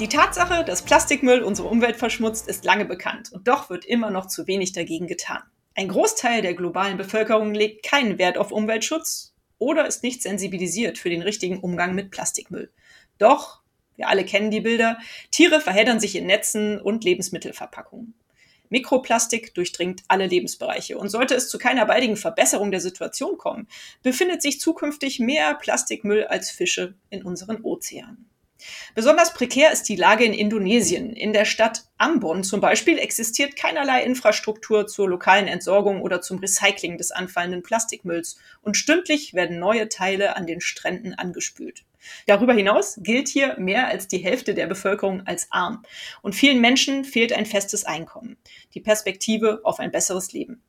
Die Tatsache, dass Plastikmüll unsere Umwelt verschmutzt, ist lange bekannt und doch wird immer noch zu wenig dagegen getan. Ein Großteil der globalen Bevölkerung legt keinen Wert auf Umweltschutz oder ist nicht sensibilisiert für den richtigen Umgang mit Plastikmüll. Doch, wir alle kennen die Bilder, Tiere verheddern sich in Netzen und Lebensmittelverpackungen. Mikroplastik durchdringt alle Lebensbereiche und sollte es zu keiner baldigen Verbesserung der Situation kommen, befindet sich zukünftig mehr Plastikmüll als Fische in unseren Ozeanen. Besonders prekär ist die Lage in Indonesien. In der Stadt Ambon zum Beispiel existiert keinerlei Infrastruktur zur lokalen Entsorgung oder zum Recycling des anfallenden Plastikmülls und stündlich werden neue Teile an den Stränden angespült. Darüber hinaus gilt hier mehr als die Hälfte der Bevölkerung als arm und vielen Menschen fehlt ein festes Einkommen, die Perspektive auf ein besseres Leben.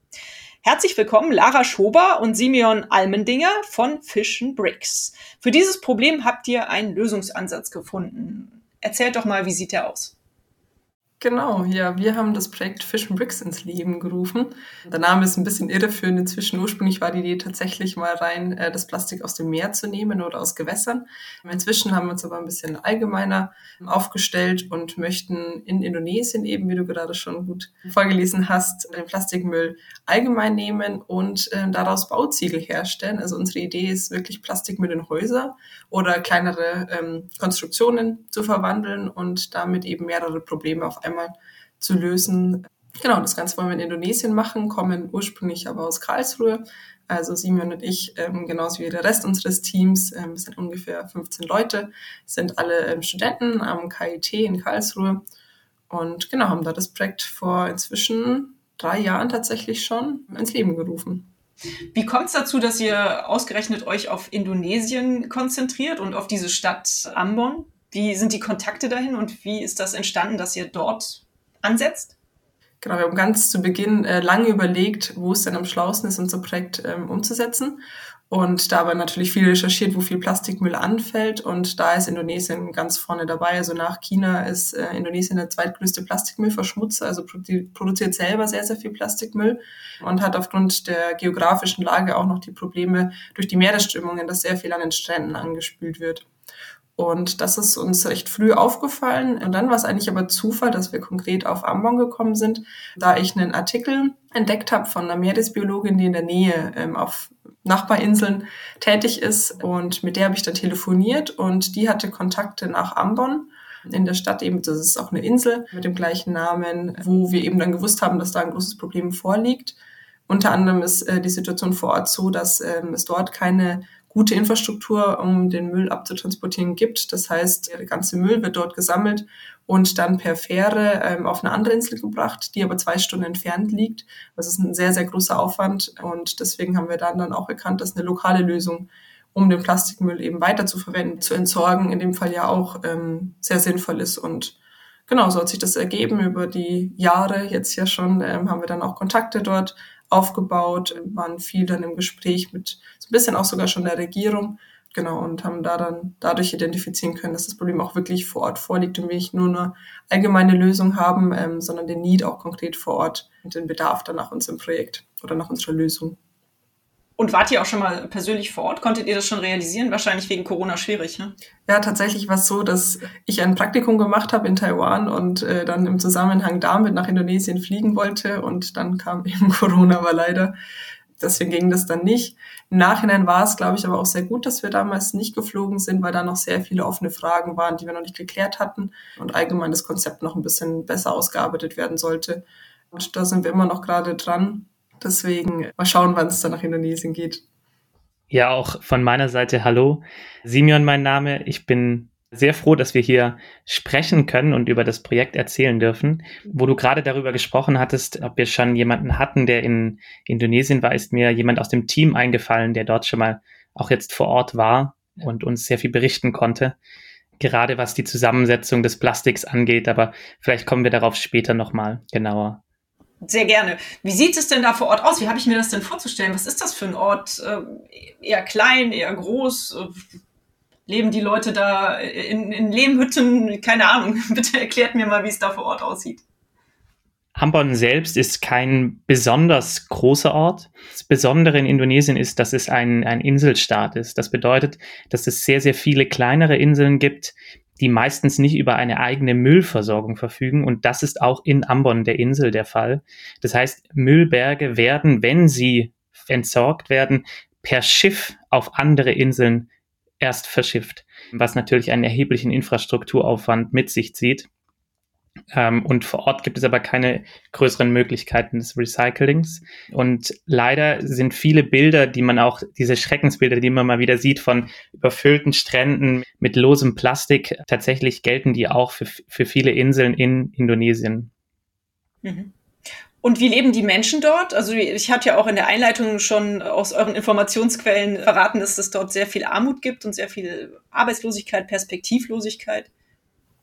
Herzlich willkommen Lara Schober und Simeon Almendinger von Fish Bricks. Für dieses Problem habt ihr einen Lösungsansatz gefunden. Erzählt doch mal, wie sieht der aus? Genau, ja, wir haben das Projekt Fish and Bricks ins Leben gerufen. Der Name ist ein bisschen irreführend. Inzwischen ursprünglich war die Idee tatsächlich mal rein, äh, das Plastik aus dem Meer zu nehmen oder aus Gewässern. Inzwischen haben wir uns aber ein bisschen allgemeiner aufgestellt und möchten in Indonesien eben, wie du gerade schon gut vorgelesen hast, den Plastikmüll allgemein nehmen und äh, daraus Bauziegel herstellen. Also unsere Idee ist wirklich Plastikmüll in Häuser oder kleinere ähm, Konstruktionen zu verwandeln und damit eben mehrere Probleme auf einmal einmal zu lösen. Genau, das Ganze wollen wir in Indonesien machen, kommen ursprünglich aber aus Karlsruhe. Also Simon und ich, ähm, genauso wie der Rest unseres Teams, ähm, sind ungefähr 15 Leute, sind alle ähm, Studenten am KIT in Karlsruhe und genau, haben da das Projekt vor inzwischen drei Jahren tatsächlich schon ins Leben gerufen. Wie kommt es dazu, dass ihr ausgerechnet euch auf Indonesien konzentriert und auf diese Stadt Ambon? Wie sind die Kontakte dahin und wie ist das entstanden, dass ihr dort ansetzt? Genau, wir haben ganz zu Beginn äh, lange überlegt, wo es denn am schlausten ist, unser Projekt ähm, umzusetzen. Und dabei natürlich viel recherchiert, wo viel Plastikmüll anfällt. Und da ist Indonesien ganz vorne dabei. Also nach China ist äh, Indonesien der zweitgrößte Plastikmüllverschmutzer, also produ produziert selber sehr, sehr viel Plastikmüll und hat aufgrund der geografischen Lage auch noch die Probleme durch die Meeresströmungen, dass sehr viel an den Stränden angespült wird. Und das ist uns recht früh aufgefallen. Und dann war es eigentlich aber Zufall, dass wir konkret auf Ambon gekommen sind, da ich einen Artikel entdeckt habe von einer Meeresbiologin, die in der Nähe ähm, auf Nachbarinseln tätig ist. Und mit der habe ich dann telefoniert und die hatte Kontakte nach Ambon in der Stadt eben, das ist auch eine Insel mit dem gleichen Namen, wo wir eben dann gewusst haben, dass da ein großes Problem vorliegt. Unter anderem ist äh, die Situation vor Ort so, dass ähm, es dort keine gute Infrastruktur, um den Müll abzutransportieren gibt. Das heißt, der ganze Müll wird dort gesammelt und dann per Fähre ähm, auf eine andere Insel gebracht, die aber zwei Stunden entfernt liegt. Das ist ein sehr, sehr großer Aufwand und deswegen haben wir dann, dann auch erkannt, dass eine lokale Lösung, um den Plastikmüll eben weiter zu verwenden, zu entsorgen, in dem Fall ja auch ähm, sehr sinnvoll ist und Genau, so hat sich das ergeben über die Jahre jetzt ja schon, ähm, haben wir dann auch Kontakte dort aufgebaut, waren viel dann im Gespräch mit so ein bisschen auch sogar schon der Regierung, genau, und haben da dann dadurch identifizieren können, dass das Problem auch wirklich vor Ort vorliegt und wir nicht nur eine allgemeine Lösung haben, ähm, sondern den Need auch konkret vor Ort und den Bedarf dann nach unserem Projekt oder nach unserer Lösung. Und wart ihr auch schon mal persönlich vor Ort? Konntet ihr das schon realisieren? Wahrscheinlich wegen Corona schwierig, ne? Ja, tatsächlich war es so, dass ich ein Praktikum gemacht habe in Taiwan und äh, dann im Zusammenhang damit nach Indonesien fliegen wollte und dann kam eben Corona, aber leider. Deswegen ging das dann nicht. Im Nachhinein war es, glaube ich, aber auch sehr gut, dass wir damals nicht geflogen sind, weil da noch sehr viele offene Fragen waren, die wir noch nicht geklärt hatten und allgemein das Konzept noch ein bisschen besser ausgearbeitet werden sollte. Und da sind wir immer noch gerade dran. Deswegen mal schauen, wann es dann nach Indonesien geht. Ja, auch von meiner Seite hallo. Simeon mein Name. Ich bin sehr froh, dass wir hier sprechen können und über das Projekt erzählen dürfen. Wo du gerade darüber gesprochen hattest, ob wir schon jemanden hatten, der in Indonesien war, ist mir jemand aus dem Team eingefallen, der dort schon mal auch jetzt vor Ort war und uns sehr viel berichten konnte. gerade was die Zusammensetzung des Plastiks angeht, aber vielleicht kommen wir darauf später nochmal genauer. Sehr gerne. Wie sieht es denn da vor Ort aus? Wie habe ich mir das denn vorzustellen? Was ist das für ein Ort? Äh, eher klein, eher groß? Leben die Leute da in, in Lehmhütten? Keine Ahnung. Bitte erklärt mir mal, wie es da vor Ort aussieht. Ambon selbst ist kein besonders großer Ort. Das Besondere in Indonesien ist, dass es ein, ein Inselstaat ist. Das bedeutet, dass es sehr, sehr viele kleinere Inseln gibt, die meistens nicht über eine eigene Müllversorgung verfügen. Und das ist auch in Ambon, der Insel, der Fall. Das heißt, Müllberge werden, wenn sie entsorgt werden, per Schiff auf andere Inseln erst verschifft, was natürlich einen erheblichen Infrastrukturaufwand mit sich zieht. Ähm, und vor Ort gibt es aber keine größeren Möglichkeiten des Recyclings. Und leider sind viele Bilder, die man auch, diese Schreckensbilder, die man mal wieder sieht von überfüllten Stränden mit losem Plastik, tatsächlich gelten die auch für, für viele Inseln in Indonesien. Mhm. Und wie leben die Menschen dort? Also ich hatte ja auch in der Einleitung schon aus euren Informationsquellen verraten, dass es dort sehr viel Armut gibt und sehr viel Arbeitslosigkeit, Perspektivlosigkeit.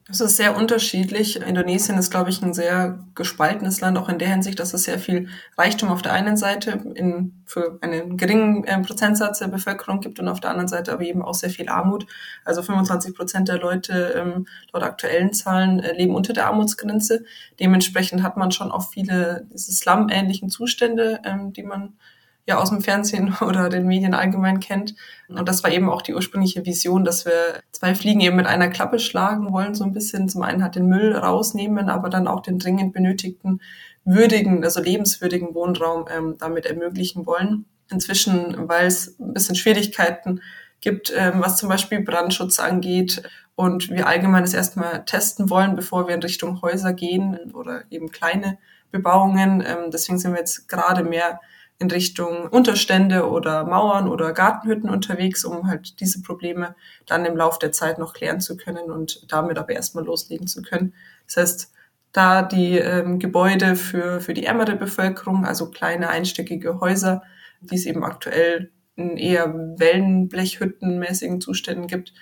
Das ist sehr unterschiedlich. Indonesien ist, glaube ich, ein sehr gespaltenes Land, auch in der Hinsicht, dass es sehr viel Reichtum auf der einen Seite in, für einen geringen äh, Prozentsatz der Bevölkerung gibt und auf der anderen Seite aber eben auch sehr viel Armut. Also 25 Prozent der Leute ähm, laut aktuellen Zahlen äh, leben unter der Armutsgrenze. Dementsprechend hat man schon auch viele diese Slum-ähnlichen Zustände, ähm, die man ja aus dem Fernsehen oder den Medien allgemein kennt. Und das war eben auch die ursprüngliche Vision, dass wir zwei Fliegen eben mit einer Klappe schlagen wollen, so ein bisschen. Zum einen hat den Müll rausnehmen, aber dann auch den dringend benötigten würdigen, also lebenswürdigen Wohnraum ähm, damit ermöglichen wollen. Inzwischen, weil es ein bisschen Schwierigkeiten gibt, ähm, was zum Beispiel Brandschutz angeht und wir allgemein es erstmal testen wollen, bevor wir in Richtung Häuser gehen oder eben kleine Bebauungen. Ähm, deswegen sind wir jetzt gerade mehr in Richtung Unterstände oder Mauern oder Gartenhütten unterwegs, um halt diese Probleme dann im Lauf der Zeit noch klären zu können und damit aber erstmal loslegen zu können. Das heißt, da die ähm, Gebäude für, für die ärmere Bevölkerung, also kleine einstöckige Häuser, die es eben aktuell in eher Wellenblechhüttenmäßigen Zuständen gibt.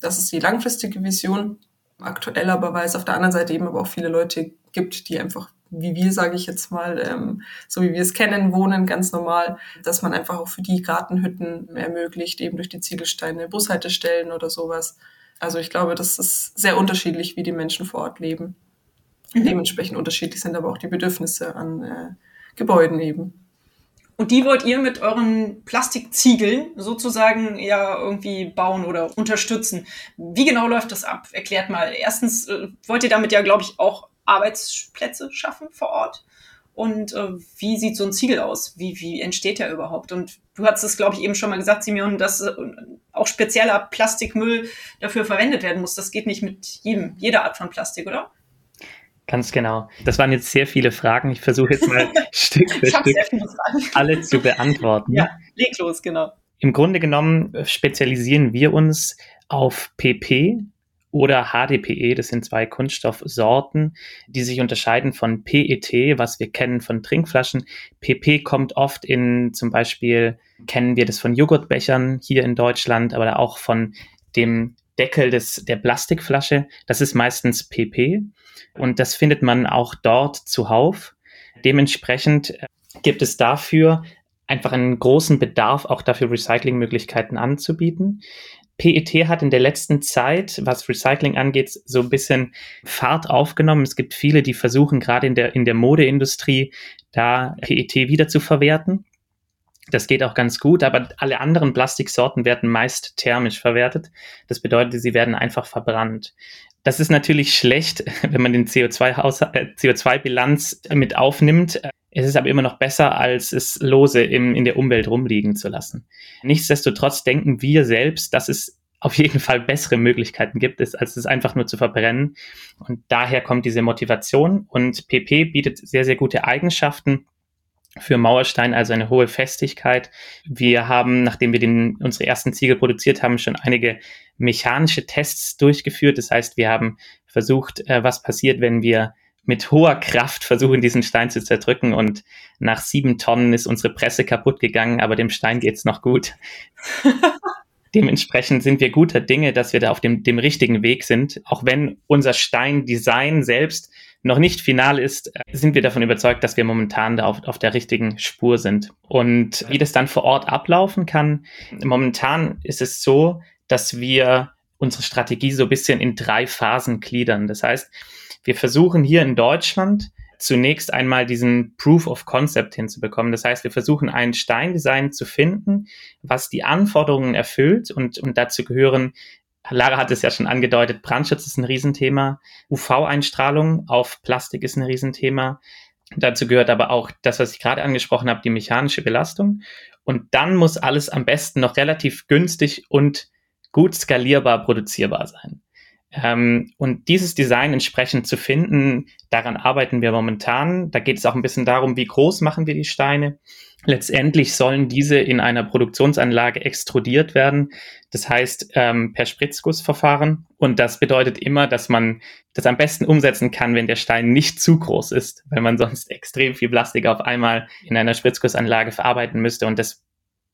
Das ist die langfristige Vision. Aktuell aber, weil es auf der anderen Seite eben aber auch viele Leute gibt, die einfach wie wir, sage ich jetzt mal, ähm, so wie wir es kennen, wohnen, ganz normal, dass man einfach auch für die Gartenhütten ermöglicht, eben durch die Ziegelsteine, Bushaltestellen oder sowas. Also ich glaube, das ist sehr unterschiedlich, wie die Menschen vor Ort leben. Mhm. Dementsprechend unterschiedlich sind aber auch die Bedürfnisse an äh, Gebäuden eben. Und die wollt ihr mit euren Plastikziegeln sozusagen ja irgendwie bauen oder unterstützen. Wie genau läuft das ab? Erklärt mal. Erstens äh, wollt ihr damit ja, glaube ich, auch Arbeitsplätze schaffen vor Ort? Und äh, wie sieht so ein Ziegel aus? Wie, wie entsteht der überhaupt? Und du hast es, glaube ich, eben schon mal gesagt, Simeon, dass äh, auch spezieller Plastikmüll dafür verwendet werden muss. Das geht nicht mit jedem, jeder Art von Plastik, oder? Ganz genau. Das waren jetzt sehr viele Fragen. Ich versuche jetzt mal Stück für Stück alle zu beantworten. Ja, leg los, genau. Im Grunde genommen spezialisieren wir uns auf PP, oder HDPE, das sind zwei Kunststoffsorten, die sich unterscheiden von PET, was wir kennen von Trinkflaschen. PP kommt oft in zum Beispiel, kennen wir das von Joghurtbechern hier in Deutschland, aber auch von dem Deckel des, der Plastikflasche. Das ist meistens PP und das findet man auch dort zuhauf. Dementsprechend äh, gibt es dafür einfach einen großen Bedarf, auch dafür Recyclingmöglichkeiten anzubieten. PET hat in der letzten Zeit, was Recycling angeht, so ein bisschen Fahrt aufgenommen. Es gibt viele, die versuchen, gerade in der, in der Modeindustrie, da PET wieder zu verwerten. Das geht auch ganz gut, aber alle anderen Plastiksorten werden meist thermisch verwertet. Das bedeutet, sie werden einfach verbrannt. Das ist natürlich schlecht, wenn man den CO2-Bilanz äh, CO2 mit aufnimmt. Es ist aber immer noch besser, als es lose im, in der Umwelt rumliegen zu lassen. Nichtsdestotrotz denken wir selbst, dass es auf jeden Fall bessere Möglichkeiten gibt, als es einfach nur zu verbrennen. Und daher kommt diese Motivation. Und PP bietet sehr, sehr gute Eigenschaften für Mauerstein, also eine hohe Festigkeit. Wir haben, nachdem wir den, unsere ersten Ziegel produziert haben, schon einige mechanische Tests durchgeführt. Das heißt, wir haben versucht, äh, was passiert, wenn wir mit hoher Kraft versuchen, diesen Stein zu zerdrücken. Und nach sieben Tonnen ist unsere Presse kaputt gegangen, aber dem Stein geht's noch gut. dementsprechend sind wir guter Dinge, dass wir da auf dem, dem richtigen Weg sind. Auch wenn unser Steindesign selbst noch nicht final ist, sind wir davon überzeugt, dass wir momentan da auf, auf der richtigen Spur sind. Und wie das dann vor Ort ablaufen kann, momentan ist es so, dass wir unsere Strategie so ein bisschen in drei Phasen gliedern. Das heißt, wir versuchen hier in Deutschland zunächst einmal diesen Proof of Concept hinzubekommen. Das heißt, wir versuchen ein Steindesign zu finden, was die Anforderungen erfüllt und, und dazu gehören Lara hat es ja schon angedeutet, Brandschutz ist ein Riesenthema, UV-Einstrahlung auf Plastik ist ein Riesenthema. Dazu gehört aber auch das, was ich gerade angesprochen habe, die mechanische Belastung. Und dann muss alles am besten noch relativ günstig und gut skalierbar produzierbar sein. Ähm, und dieses Design entsprechend zu finden, daran arbeiten wir momentan. Da geht es auch ein bisschen darum, wie groß machen wir die Steine. Letztendlich sollen diese in einer Produktionsanlage extrudiert werden. Das heißt, ähm, per Spritzgussverfahren. Und das bedeutet immer, dass man das am besten umsetzen kann, wenn der Stein nicht zu groß ist, weil man sonst extrem viel Plastik auf einmal in einer Spritzgussanlage verarbeiten müsste. Und das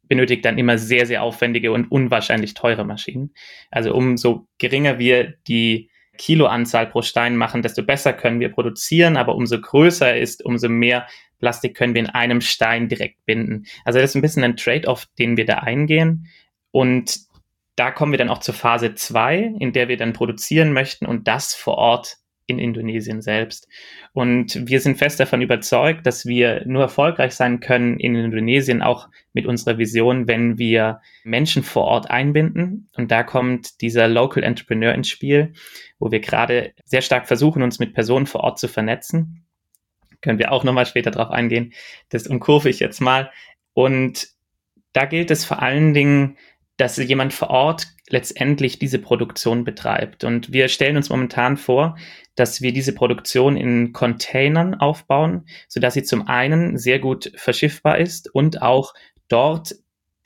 benötigt dann immer sehr, sehr aufwendige und unwahrscheinlich teure Maschinen. Also umso geringer wir die Kiloanzahl pro Stein machen, desto besser können wir produzieren, aber umso größer ist, umso mehr Plastik können wir in einem Stein direkt binden. Also das ist ein bisschen ein Trade-off, den wir da eingehen. Und da kommen wir dann auch zur Phase zwei, in der wir dann produzieren möchten und das vor Ort in Indonesien selbst. Und wir sind fest davon überzeugt, dass wir nur erfolgreich sein können in Indonesien, auch mit unserer Vision, wenn wir Menschen vor Ort einbinden. Und da kommt dieser Local Entrepreneur ins Spiel, wo wir gerade sehr stark versuchen, uns mit Personen vor Ort zu vernetzen. Können wir auch nochmal später drauf eingehen. Das umkurve ich jetzt mal. Und da gilt es vor allen Dingen, dass jemand vor Ort letztendlich diese Produktion betreibt. Und wir stellen uns momentan vor, dass wir diese Produktion in Containern aufbauen, sodass sie zum einen sehr gut verschiffbar ist und auch dort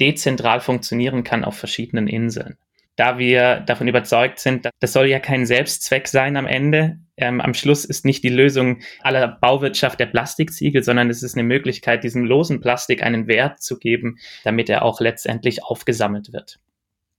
dezentral funktionieren kann auf verschiedenen Inseln. Da wir davon überzeugt sind, das soll ja kein Selbstzweck sein am Ende. Ähm, am Schluss ist nicht die Lösung aller Bauwirtschaft der Plastikziegel, sondern es ist eine Möglichkeit, diesem losen Plastik einen Wert zu geben, damit er auch letztendlich aufgesammelt wird.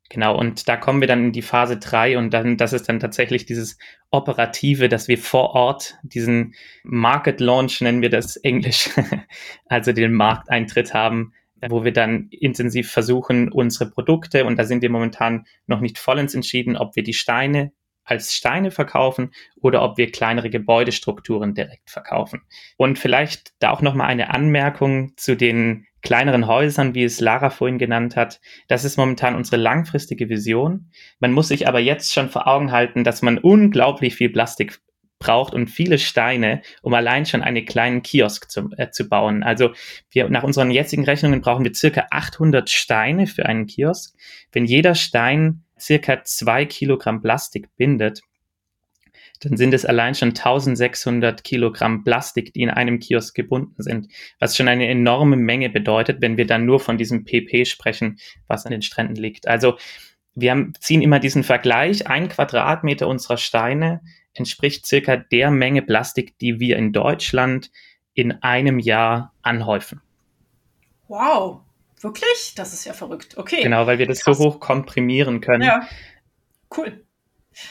Genau, und da kommen wir dann in die Phase drei und dann, das ist dann tatsächlich dieses Operative, dass wir vor Ort diesen Market Launch, nennen wir das Englisch, also den Markteintritt haben, wo wir dann intensiv versuchen, unsere Produkte, und da sind wir momentan noch nicht vollends entschieden, ob wir die Steine als Steine verkaufen oder ob wir kleinere Gebäudestrukturen direkt verkaufen. Und vielleicht da auch nochmal eine Anmerkung zu den kleineren Häusern, wie es Lara vorhin genannt hat. Das ist momentan unsere langfristige Vision. Man muss sich aber jetzt schon vor Augen halten, dass man unglaublich viel Plastik braucht und viele Steine, um allein schon einen kleinen Kiosk zu, äh, zu bauen. Also wir, nach unseren jetzigen Rechnungen brauchen wir circa 800 Steine für einen Kiosk. Wenn jeder Stein circa zwei Kilogramm Plastik bindet, dann sind es allein schon 1600 Kilogramm Plastik, die in einem Kiosk gebunden sind, was schon eine enorme Menge bedeutet, wenn wir dann nur von diesem PP sprechen, was an den Stränden liegt. Also wir haben, ziehen immer diesen Vergleich, ein Quadratmeter unserer Steine entspricht circa der Menge Plastik, die wir in Deutschland in einem Jahr anhäufen. Wow, wirklich? Das ist ja verrückt. Okay. Genau, weil wir das Krass. so hoch komprimieren können. Ja, cool.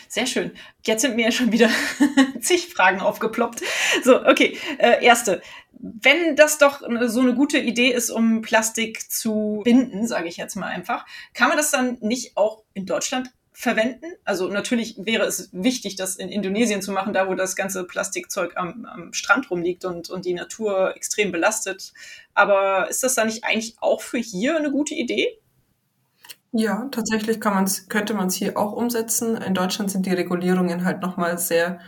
Sehr schön. Jetzt sind mir schon wieder zig Fragen aufgeploppt. So, okay. Äh, erste. Wenn das doch so eine gute Idee ist, um Plastik zu binden, sage ich jetzt mal einfach, kann man das dann nicht auch in Deutschland verwenden? Also natürlich wäre es wichtig, das in Indonesien zu machen, da wo das ganze Plastikzeug am, am Strand rumliegt und, und die Natur extrem belastet. Aber ist das dann nicht eigentlich auch für hier eine gute Idee? Ja, tatsächlich kann man's, könnte man es hier auch umsetzen. In Deutschland sind die Regulierungen halt nochmal sehr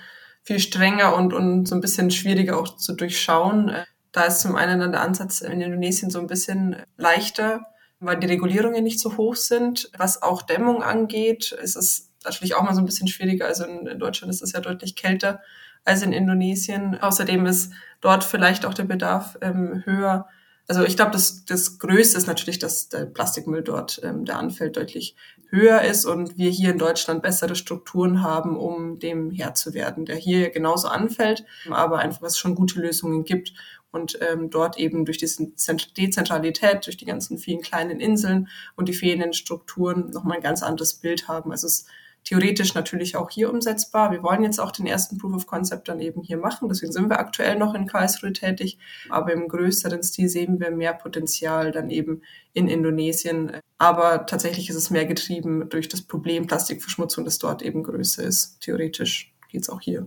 viel strenger und, und so ein bisschen schwieriger auch zu durchschauen. Da ist zum einen dann der Ansatz in Indonesien so ein bisschen leichter, weil die Regulierungen nicht so hoch sind. Was auch Dämmung angeht, ist es natürlich auch mal so ein bisschen schwieriger. Also in, in Deutschland ist es ja deutlich kälter als in Indonesien. Außerdem ist dort vielleicht auch der Bedarf ähm, höher also ich glaube, das, das Größte ist natürlich, dass der Plastikmüll dort, ähm, der anfällt, deutlich höher ist und wir hier in Deutschland bessere Strukturen haben, um dem Herr zu werden, der hier genauso anfällt, aber einfach es schon gute Lösungen gibt und ähm, dort eben durch diese Dezentralität, durch die ganzen vielen kleinen Inseln und die fehlenden Strukturen nochmal ein ganz anderes Bild haben. Also es theoretisch natürlich auch hier umsetzbar. Wir wollen jetzt auch den ersten Proof of Concept dann eben hier machen. Deswegen sind wir aktuell noch in Karlsruhe tätig. Aber im größeren Stil sehen wir mehr Potenzial dann eben in Indonesien. Aber tatsächlich ist es mehr getrieben durch das Problem Plastikverschmutzung, das dort eben größer ist. Theoretisch geht es auch hier.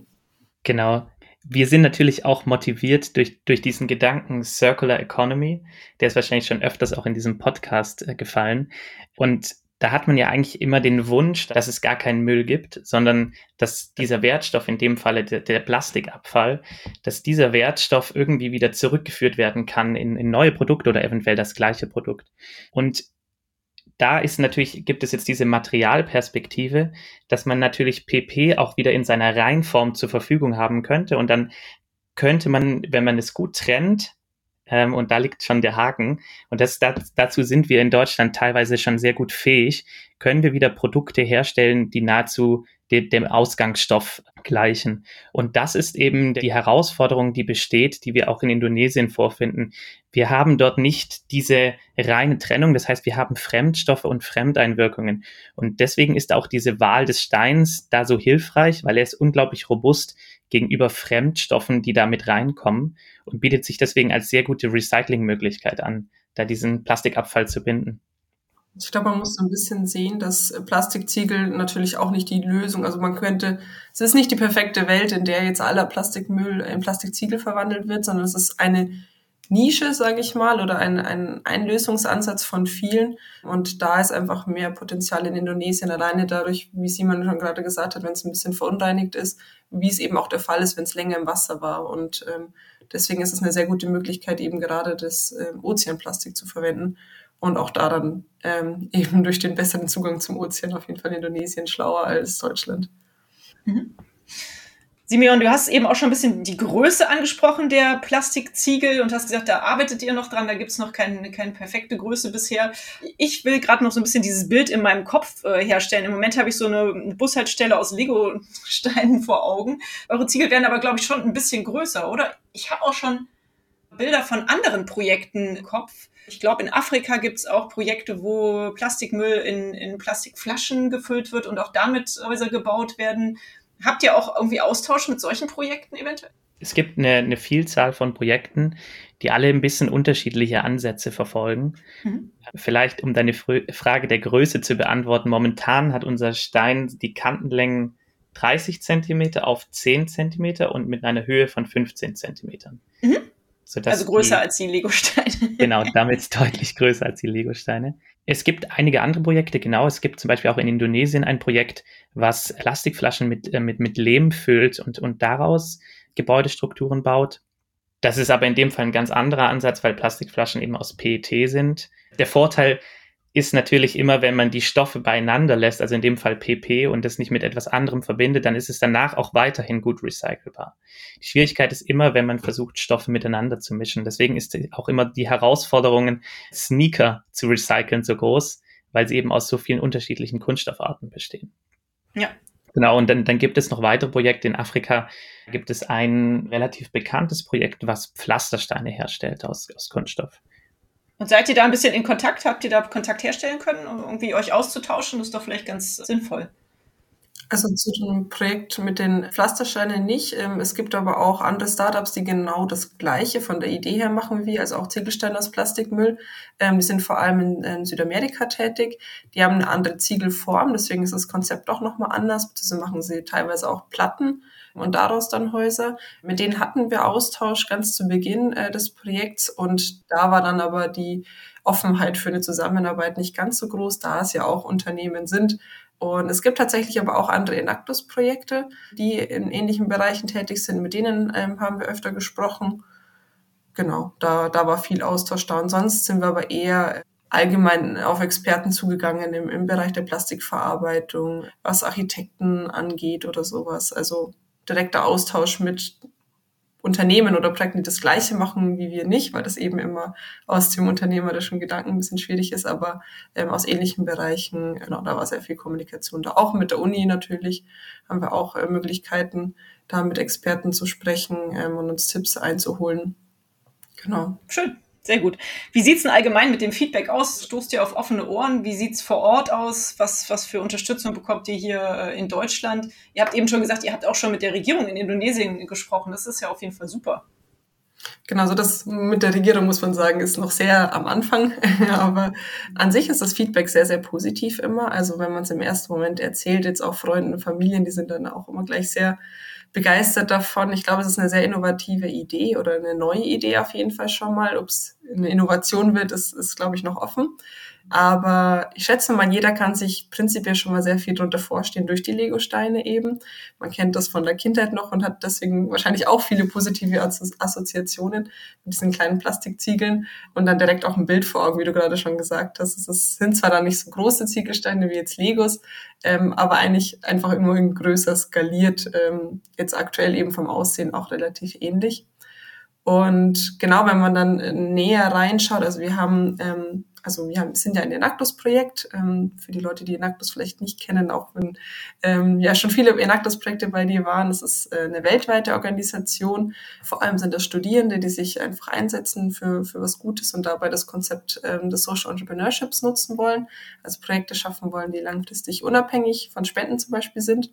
Genau. Wir sind natürlich auch motiviert durch, durch diesen Gedanken Circular Economy. Der ist wahrscheinlich schon öfters auch in diesem Podcast äh, gefallen. Und da hat man ja eigentlich immer den Wunsch, dass es gar keinen Müll gibt, sondern dass dieser Wertstoff, in dem Falle der, der Plastikabfall, dass dieser Wertstoff irgendwie wieder zurückgeführt werden kann in, in neue Produkte oder eventuell das gleiche Produkt. Und da ist natürlich, gibt es jetzt diese Materialperspektive, dass man natürlich PP auch wieder in seiner Reinform zur Verfügung haben könnte und dann könnte man, wenn man es gut trennt, ähm, und da liegt schon der Haken. Und das, das, dazu sind wir in Deutschland teilweise schon sehr gut fähig. Können wir wieder Produkte herstellen, die nahezu de, dem Ausgangsstoff gleichen. Und das ist eben die Herausforderung, die besteht, die wir auch in Indonesien vorfinden. Wir haben dort nicht diese reine Trennung. Das heißt, wir haben Fremdstoffe und Fremdeinwirkungen. Und deswegen ist auch diese Wahl des Steins da so hilfreich, weil er ist unglaublich robust gegenüber Fremdstoffen, die da mit reinkommen und bietet sich deswegen als sehr gute Recyclingmöglichkeit an, da diesen Plastikabfall zu binden. Ich glaube, man muss so ein bisschen sehen, dass Plastikziegel natürlich auch nicht die Lösung, also man könnte, es ist nicht die perfekte Welt, in der jetzt aller Plastikmüll in Plastikziegel verwandelt wird, sondern es ist eine Nische, sage ich mal, oder ein, ein, ein von vielen. Und da ist einfach mehr Potenzial in Indonesien alleine dadurch, wie Simon schon gerade gesagt hat, wenn es ein bisschen verunreinigt ist, wie es eben auch der Fall ist, wenn es länger im Wasser war. Und ähm, deswegen ist es eine sehr gute Möglichkeit, eben gerade das ähm, Ozeanplastik zu verwenden und auch da dann ähm, eben durch den besseren Zugang zum Ozean auf jeden Fall Indonesien schlauer als Deutschland. Mhm. Simeon, du hast eben auch schon ein bisschen die Größe angesprochen der Plastikziegel und hast gesagt, da arbeitet ihr noch dran, da gibt's noch keine, keine perfekte Größe bisher. Ich will gerade noch so ein bisschen dieses Bild in meinem Kopf äh, herstellen. Im Moment habe ich so eine Bushaltestelle aus Lego-Steinen vor Augen. Eure Ziegel werden aber, glaube ich, schon ein bisschen größer, oder? Ich habe auch schon Bilder von anderen Projekten im Kopf. Ich glaube, in Afrika gibt es auch Projekte, wo Plastikmüll in, in Plastikflaschen gefüllt wird und auch damit Häuser gebaut werden. Habt ihr auch irgendwie Austausch mit solchen Projekten eventuell? Es gibt eine, eine Vielzahl von Projekten, die alle ein bisschen unterschiedliche Ansätze verfolgen. Mhm. Vielleicht, um deine Frage der Größe zu beantworten, momentan hat unser Stein die Kantenlängen 30 Zentimeter auf 10 Zentimeter und mit einer Höhe von 15 Zentimetern. Mhm. also größer die, als die Lego-Steine. genau, damit deutlich größer als die Lego-Steine. Es gibt einige andere Projekte, genau. Es gibt zum Beispiel auch in Indonesien ein Projekt, was Plastikflaschen mit, äh, mit, mit Lehm füllt und, und daraus Gebäudestrukturen baut. Das ist aber in dem Fall ein ganz anderer Ansatz, weil Plastikflaschen eben aus PET sind. Der Vorteil ist natürlich immer, wenn man die Stoffe beieinander lässt, also in dem Fall PP und das nicht mit etwas anderem verbindet, dann ist es danach auch weiterhin gut recycelbar. Die Schwierigkeit ist immer, wenn man versucht, Stoffe miteinander zu mischen. Deswegen ist auch immer die Herausforderungen, Sneaker zu recyceln, so groß, weil sie eben aus so vielen unterschiedlichen Kunststoffarten bestehen. Ja. Genau, und dann, dann gibt es noch weitere Projekte. In Afrika gibt es ein relativ bekanntes Projekt, was Pflastersteine herstellt aus, aus Kunststoff. Und seid ihr da ein bisschen in Kontakt? Habt ihr da Kontakt herstellen können, um irgendwie euch auszutauschen? Das ist doch vielleicht ganz sinnvoll. Also zu dem Projekt mit den Pflastersteinen nicht. Ähm, es gibt aber auch andere Startups, die genau das Gleiche von der Idee her machen wie, also auch Ziegelsteine aus Plastikmüll. Ähm, die sind vor allem in, Südamerika tätig. Die haben eine andere Ziegelform, deswegen ist das Konzept auch nochmal anders. Beziehungsweise machen sie teilweise auch Platten und daraus dann Häuser. Mit denen hatten wir Austausch ganz zu Beginn äh, des Projekts und da war dann aber die Offenheit für eine Zusammenarbeit nicht ganz so groß, da es ja auch Unternehmen sind. Und es gibt tatsächlich aber auch andere Enactus-Projekte, die in ähnlichen Bereichen tätig sind. Mit denen ähm, haben wir öfter gesprochen. Genau, da, da war viel Austausch da. Und sonst sind wir aber eher allgemein auf Experten zugegangen im, im Bereich der Plastikverarbeitung, was Architekten angeht oder sowas. Also direkter Austausch mit Unternehmen oder Projekten, die das Gleiche machen wie wir nicht, weil das eben immer aus dem unternehmerischen Gedanken ein bisschen schwierig ist, aber ähm, aus ähnlichen Bereichen, genau, da war sehr viel Kommunikation da. Auch mit der Uni natürlich haben wir auch äh, Möglichkeiten, da mit Experten zu sprechen ähm, und uns Tipps einzuholen. Genau. Schön. Sehr gut. Wie sieht es denn allgemein mit dem Feedback aus? Stoßt ihr auf offene Ohren? Wie sieht es vor Ort aus? Was, was für Unterstützung bekommt ihr hier äh, in Deutschland? Ihr habt eben schon gesagt, ihr habt auch schon mit der Regierung in Indonesien gesprochen. Das ist ja auf jeden Fall super. Genau, so das mit der Regierung muss man sagen, ist noch sehr am Anfang. Aber an sich ist das Feedback sehr, sehr positiv immer. Also wenn man es im ersten Moment erzählt, jetzt auch Freunden und Familien, die sind dann auch immer gleich sehr begeistert davon. Ich glaube, es ist eine sehr innovative Idee oder eine neue Idee auf jeden Fall schon mal. Ob es eine Innovation wird, ist, ist glaube ich, noch offen. Aber ich schätze mal, jeder kann sich prinzipiell schon mal sehr viel darunter vorstellen durch die Lego-Steine eben. Man kennt das von der Kindheit noch und hat deswegen wahrscheinlich auch viele positive Assoziationen mit diesen kleinen Plastikziegeln und dann direkt auch ein Bild vor Augen, wie du gerade schon gesagt hast. Es sind zwar dann nicht so große Ziegelsteine wie jetzt Legos, ähm, aber eigentlich einfach nur in größer skaliert, ähm, jetzt aktuell eben vom Aussehen auch relativ ähnlich. Und genau, wenn man dann näher reinschaut, also wir haben ähm, also wir haben, sind ja ein Enactus-Projekt, ähm, für die Leute, die Enactus vielleicht nicht kennen, auch wenn ähm, ja schon viele Enactus-Projekte bei dir waren. Es ist äh, eine weltweite Organisation. Vor allem sind das Studierende, die sich einfach einsetzen für, für was Gutes und dabei das Konzept ähm, des Social Entrepreneurships nutzen wollen, also Projekte schaffen wollen, die langfristig unabhängig von Spenden zum Beispiel sind.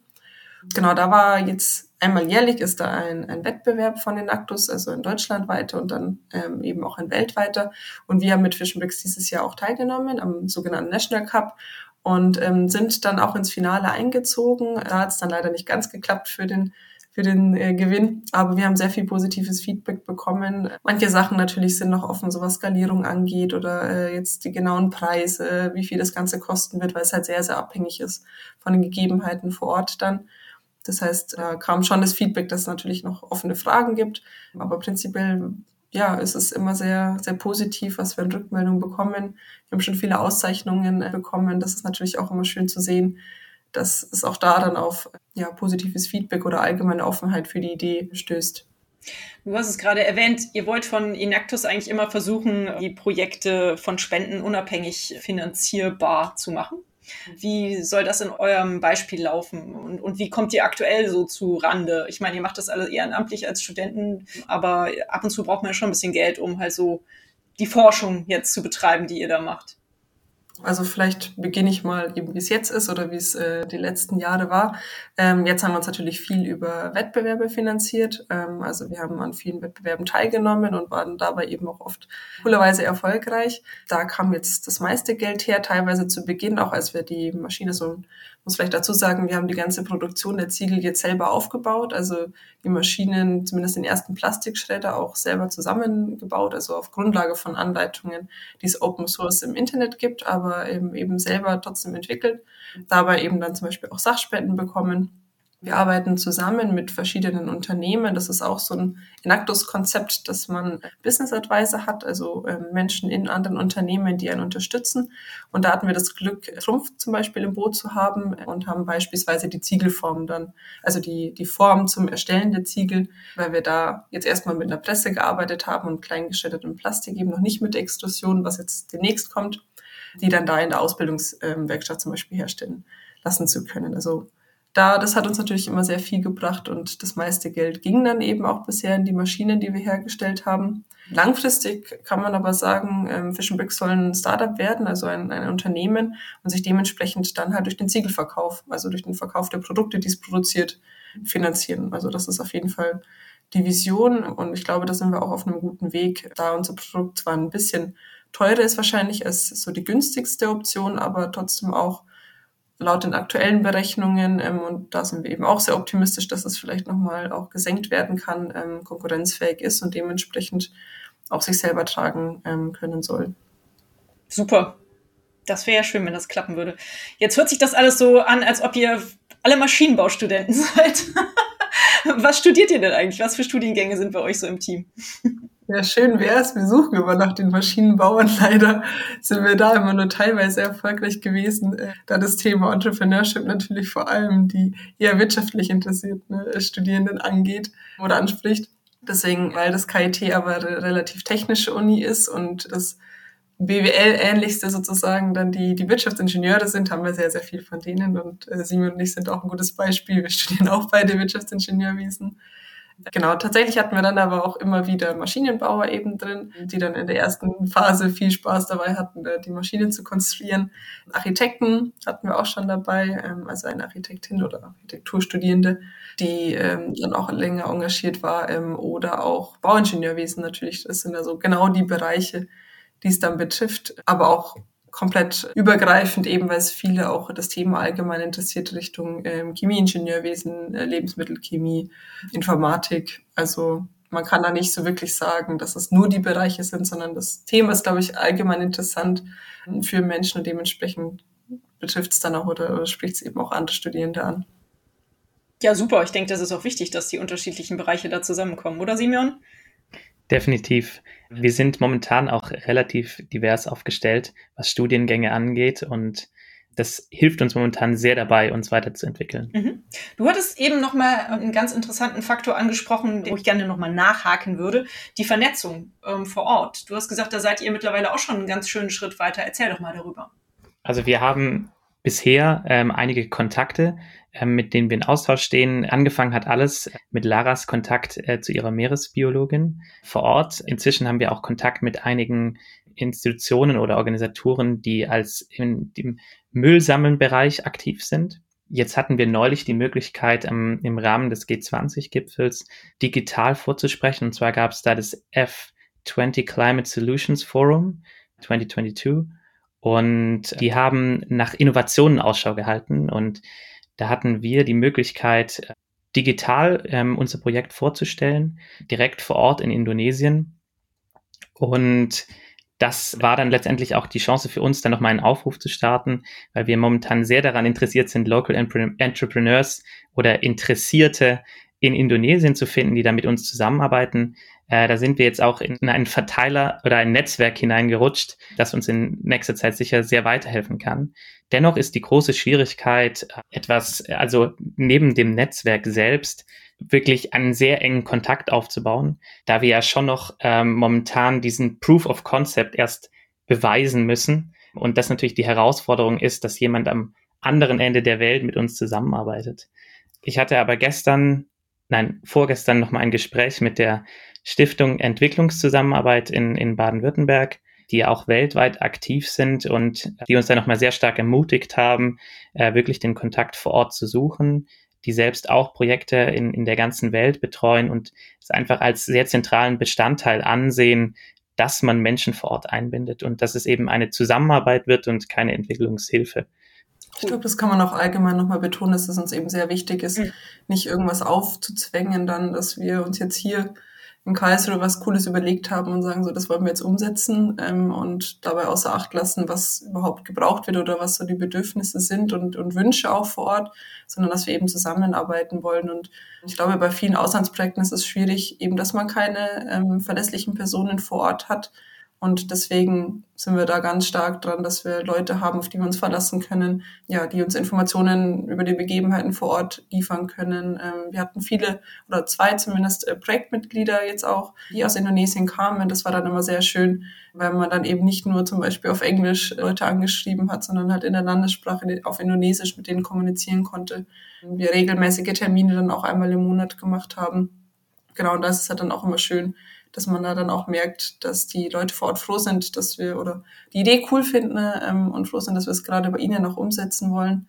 Genau, da war jetzt einmal jährlich ist da ein, ein Wettbewerb von den Actus, also in Deutschland weiter und dann ähm, eben auch in weltweiter. Und wir haben mit Fish Bricks dieses Jahr auch teilgenommen am sogenannten National Cup und ähm, sind dann auch ins Finale eingezogen. Da hat es dann leider nicht ganz geklappt für den für den äh, Gewinn. Aber wir haben sehr viel positives Feedback bekommen. Manche Sachen natürlich sind noch offen, so was Skalierung angeht oder äh, jetzt die genauen Preise, wie viel das Ganze kosten wird, weil es halt sehr, sehr abhängig ist von den Gegebenheiten vor Ort dann. Das heißt, da kam schon das Feedback, dass es natürlich noch offene Fragen gibt. Aber prinzipiell, ja, ist es immer sehr, sehr positiv, was wir in Rückmeldungen bekommen. Wir haben schon viele Auszeichnungen äh, bekommen. Das ist natürlich auch immer schön zu sehen, dass es auch da dann auf ja, positives Feedback oder allgemeine Offenheit für die Idee stößt. Du hast es gerade erwähnt, ihr wollt von Inactus eigentlich immer versuchen, die Projekte von Spenden unabhängig finanzierbar zu machen. Wie soll das in eurem Beispiel laufen? Und, und wie kommt ihr aktuell so zu Rande? Ich meine, ihr macht das alle ehrenamtlich als Studenten, aber ab und zu braucht man ja schon ein bisschen Geld, um halt so die Forschung jetzt zu betreiben, die ihr da macht. Also vielleicht beginne ich mal eben, wie es jetzt ist oder wie es äh, die letzten Jahre war. Ähm, jetzt haben wir uns natürlich viel über Wettbewerbe finanziert. Ähm, also wir haben an vielen Wettbewerben teilgenommen und waren dabei eben auch oft coolerweise erfolgreich. Da kam jetzt das meiste Geld her, teilweise zu Beginn, auch als wir die Maschine so muss vielleicht dazu sagen, wir haben die ganze Produktion der Ziegel jetzt selber aufgebaut, also die Maschinen, zumindest den ersten Plastikschredder auch selber zusammengebaut, also auf Grundlage von Anleitungen, die es Open Source im Internet gibt, aber eben, eben selber trotzdem entwickelt. Dabei eben dann zum Beispiel auch Sachspenden bekommen wir arbeiten zusammen mit verschiedenen Unternehmen. Das ist auch so ein Enactus-Konzept, dass man Business Advisor hat, also äh, Menschen in anderen Unternehmen, die einen unterstützen. Und da hatten wir das Glück, Trumpf zum Beispiel im Boot zu haben und haben beispielsweise die Ziegelform dann, also die, die Form zum Erstellen der Ziegel, weil wir da jetzt erstmal mit einer Presse gearbeitet haben und kleingeschreddertem Plastik eben noch nicht mit Extrusion, was jetzt demnächst kommt, die dann da in der Ausbildungswerkstatt zum Beispiel herstellen lassen zu können. Also da, das hat uns natürlich immer sehr viel gebracht und das meiste Geld ging dann eben auch bisher in die Maschinen, die wir hergestellt haben. Langfristig kann man aber sagen, ähm, Fish soll ein Startup werden, also ein, ein Unternehmen und sich dementsprechend dann halt durch den Ziegelverkauf, also durch den Verkauf der Produkte, die es produziert, finanzieren. Also das ist auf jeden Fall die Vision und ich glaube, da sind wir auch auf einem guten Weg, da unser Produkt zwar ein bisschen teurer ist wahrscheinlich als so die günstigste Option, aber trotzdem auch laut den aktuellen Berechnungen, ähm, und da sind wir eben auch sehr optimistisch, dass es vielleicht nochmal auch gesenkt werden kann, ähm, konkurrenzfähig ist und dementsprechend auch sich selber tragen ähm, können soll. Super. Das wäre ja schön, wenn das klappen würde. Jetzt hört sich das alles so an, als ob ihr alle Maschinenbaustudenten seid. Was studiert ihr denn eigentlich? Was für Studiengänge sind bei euch so im Team? Ja, schön wäre es. Wir suchen immer nach den Maschinenbauern. Leider sind wir da immer nur teilweise erfolgreich gewesen, äh, da das Thema Entrepreneurship natürlich vor allem die eher wirtschaftlich interessierten äh, Studierenden angeht oder anspricht. Deswegen, weil das KIT aber eine relativ technische Uni ist und das BWL-ähnlichste sozusagen dann die, die Wirtschaftsingenieure sind, haben wir sehr, sehr viel von denen und äh, Simon und ich sind auch ein gutes Beispiel. Wir studieren auch beide Wirtschaftsingenieurwesen Genau, tatsächlich hatten wir dann aber auch immer wieder Maschinenbauer eben drin, die dann in der ersten Phase viel Spaß dabei hatten, die Maschinen zu konstruieren. Architekten hatten wir auch schon dabei, ähm, also eine Architektin oder Architekturstudierende, die ähm, dann auch länger engagiert war ähm, oder auch Bauingenieurwesen natürlich. Das sind also genau die Bereiche, die es dann betrifft, aber auch komplett übergreifend, eben weil es viele auch das Thema allgemein interessiert Richtung ähm, Chemieingenieurwesen, äh, Lebensmittelchemie, Informatik. Also man kann da nicht so wirklich sagen, dass es nur die Bereiche sind, sondern das Thema ist, glaube ich, allgemein interessant für Menschen und dementsprechend betrifft es dann auch oder, oder spricht es eben auch andere Studierende an. Ja, super. Ich denke, das ist auch wichtig, dass die unterschiedlichen Bereiche da zusammenkommen, oder Simeon? Definitiv. Wir sind momentan auch relativ divers aufgestellt, was Studiengänge angeht und das hilft uns momentan sehr dabei, uns weiterzuentwickeln. Mhm. Du hattest eben nochmal einen ganz interessanten Faktor angesprochen, wo ich gerne nochmal nachhaken würde, die Vernetzung ähm, vor Ort. Du hast gesagt, da seid ihr mittlerweile auch schon einen ganz schönen Schritt weiter. Erzähl doch mal darüber. Also wir haben bisher ähm, einige Kontakte mit denen wir in Austausch stehen. Angefangen hat alles mit Laras Kontakt äh, zu ihrer Meeresbiologin vor Ort. Inzwischen haben wir auch Kontakt mit einigen Institutionen oder Organisatoren, die als in dem Müllsammelbereich aktiv sind. Jetzt hatten wir neulich die Möglichkeit, ähm, im Rahmen des G20-Gipfels digital vorzusprechen. Und zwar gab es da das F20 Climate Solutions Forum 2022. Und die haben nach Innovationen Ausschau gehalten und da hatten wir die Möglichkeit, digital ähm, unser Projekt vorzustellen, direkt vor Ort in Indonesien. Und das war dann letztendlich auch die Chance für uns, dann nochmal einen Aufruf zu starten, weil wir momentan sehr daran interessiert sind, Local Entrepreneurs oder Interessierte in Indonesien zu finden, die da mit uns zusammenarbeiten. Äh, da sind wir jetzt auch in einen Verteiler oder ein Netzwerk hineingerutscht, das uns in nächster Zeit sicher sehr weiterhelfen kann. Dennoch ist die große Schwierigkeit, etwas, also neben dem Netzwerk selbst, wirklich einen sehr engen Kontakt aufzubauen, da wir ja schon noch ähm, momentan diesen Proof of Concept erst beweisen müssen. Und das natürlich die Herausforderung ist, dass jemand am anderen Ende der Welt mit uns zusammenarbeitet. Ich hatte aber gestern, nein, vorgestern noch mal ein Gespräch mit der Stiftung Entwicklungszusammenarbeit in, in Baden-Württemberg, die auch weltweit aktiv sind und die uns da nochmal sehr stark ermutigt haben, äh, wirklich den Kontakt vor Ort zu suchen, die selbst auch Projekte in, in der ganzen Welt betreuen und es einfach als sehr zentralen Bestandteil ansehen, dass man Menschen vor Ort einbindet und dass es eben eine Zusammenarbeit wird und keine Entwicklungshilfe. Ich glaube, das kann man auch allgemein nochmal betonen, dass es uns eben sehr wichtig ist, mhm. nicht irgendwas aufzuzwängen, dann, dass wir uns jetzt hier in Karlsruhe was Cooles überlegt haben und sagen, so, das wollen wir jetzt umsetzen ähm, und dabei außer Acht lassen, was überhaupt gebraucht wird oder was so die Bedürfnisse sind und, und Wünsche auch vor Ort, sondern dass wir eben zusammenarbeiten wollen. Und ich glaube, bei vielen Auslandsprojekten ist es schwierig, eben, dass man keine ähm, verlässlichen Personen vor Ort hat, und deswegen sind wir da ganz stark dran, dass wir Leute haben, auf die wir uns verlassen können, ja, die uns Informationen über die Begebenheiten vor Ort liefern können. Ähm, wir hatten viele oder zwei zumindest äh, Projektmitglieder jetzt auch, die aus Indonesien kamen. Das war dann immer sehr schön, weil man dann eben nicht nur zum Beispiel auf Englisch Leute angeschrieben hat, sondern halt in der Landessprache auf Indonesisch mit denen kommunizieren konnte. Wir regelmäßige Termine dann auch einmal im Monat gemacht haben. Genau, und das ist halt dann auch immer schön, dass man da dann auch merkt, dass die Leute vor Ort froh sind, dass wir oder die Idee cool finden ähm, und froh sind, dass wir es gerade bei ihnen noch umsetzen wollen.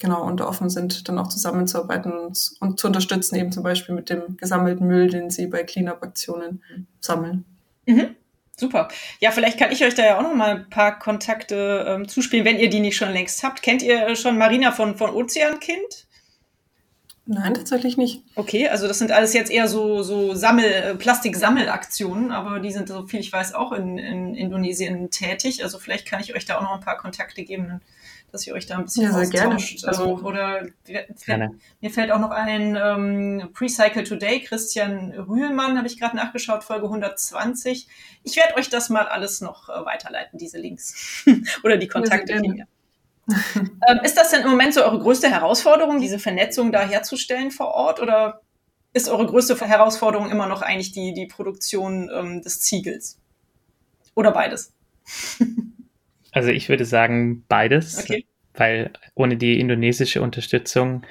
Genau, und offen sind, dann auch zusammenzuarbeiten und, und zu unterstützen, eben zum Beispiel mit dem gesammelten Müll, den sie bei Cleanup-Aktionen sammeln. Mhm. Super. Ja, vielleicht kann ich euch da ja auch noch mal ein paar Kontakte ähm, zuspielen, wenn ihr die nicht schon längst habt. Kennt ihr schon Marina von, von Ozeankind? Nein, tatsächlich nicht. Okay, also das sind alles jetzt eher so, so Sammel, äh, Plastiksammelaktionen, aber die sind, so viel ich weiß, auch in, in Indonesien tätig. Also vielleicht kann ich euch da auch noch ein paar Kontakte geben, dass ihr euch da ein bisschen ja, sehr gerne. Also, oder gerne. mir fällt auch noch ein ähm, Precycle Today, Christian Rühlmann, habe ich gerade nachgeschaut, Folge 120. Ich werde euch das mal alles noch äh, weiterleiten, diese Links. oder die Kontakte. Ja, ähm, ist das denn im Moment so eure größte Herausforderung, diese Vernetzung da herzustellen vor Ort? Oder ist eure größte Herausforderung immer noch eigentlich die, die Produktion ähm, des Ziegels? Oder beides? also ich würde sagen beides, okay. weil ohne die indonesische Unterstützung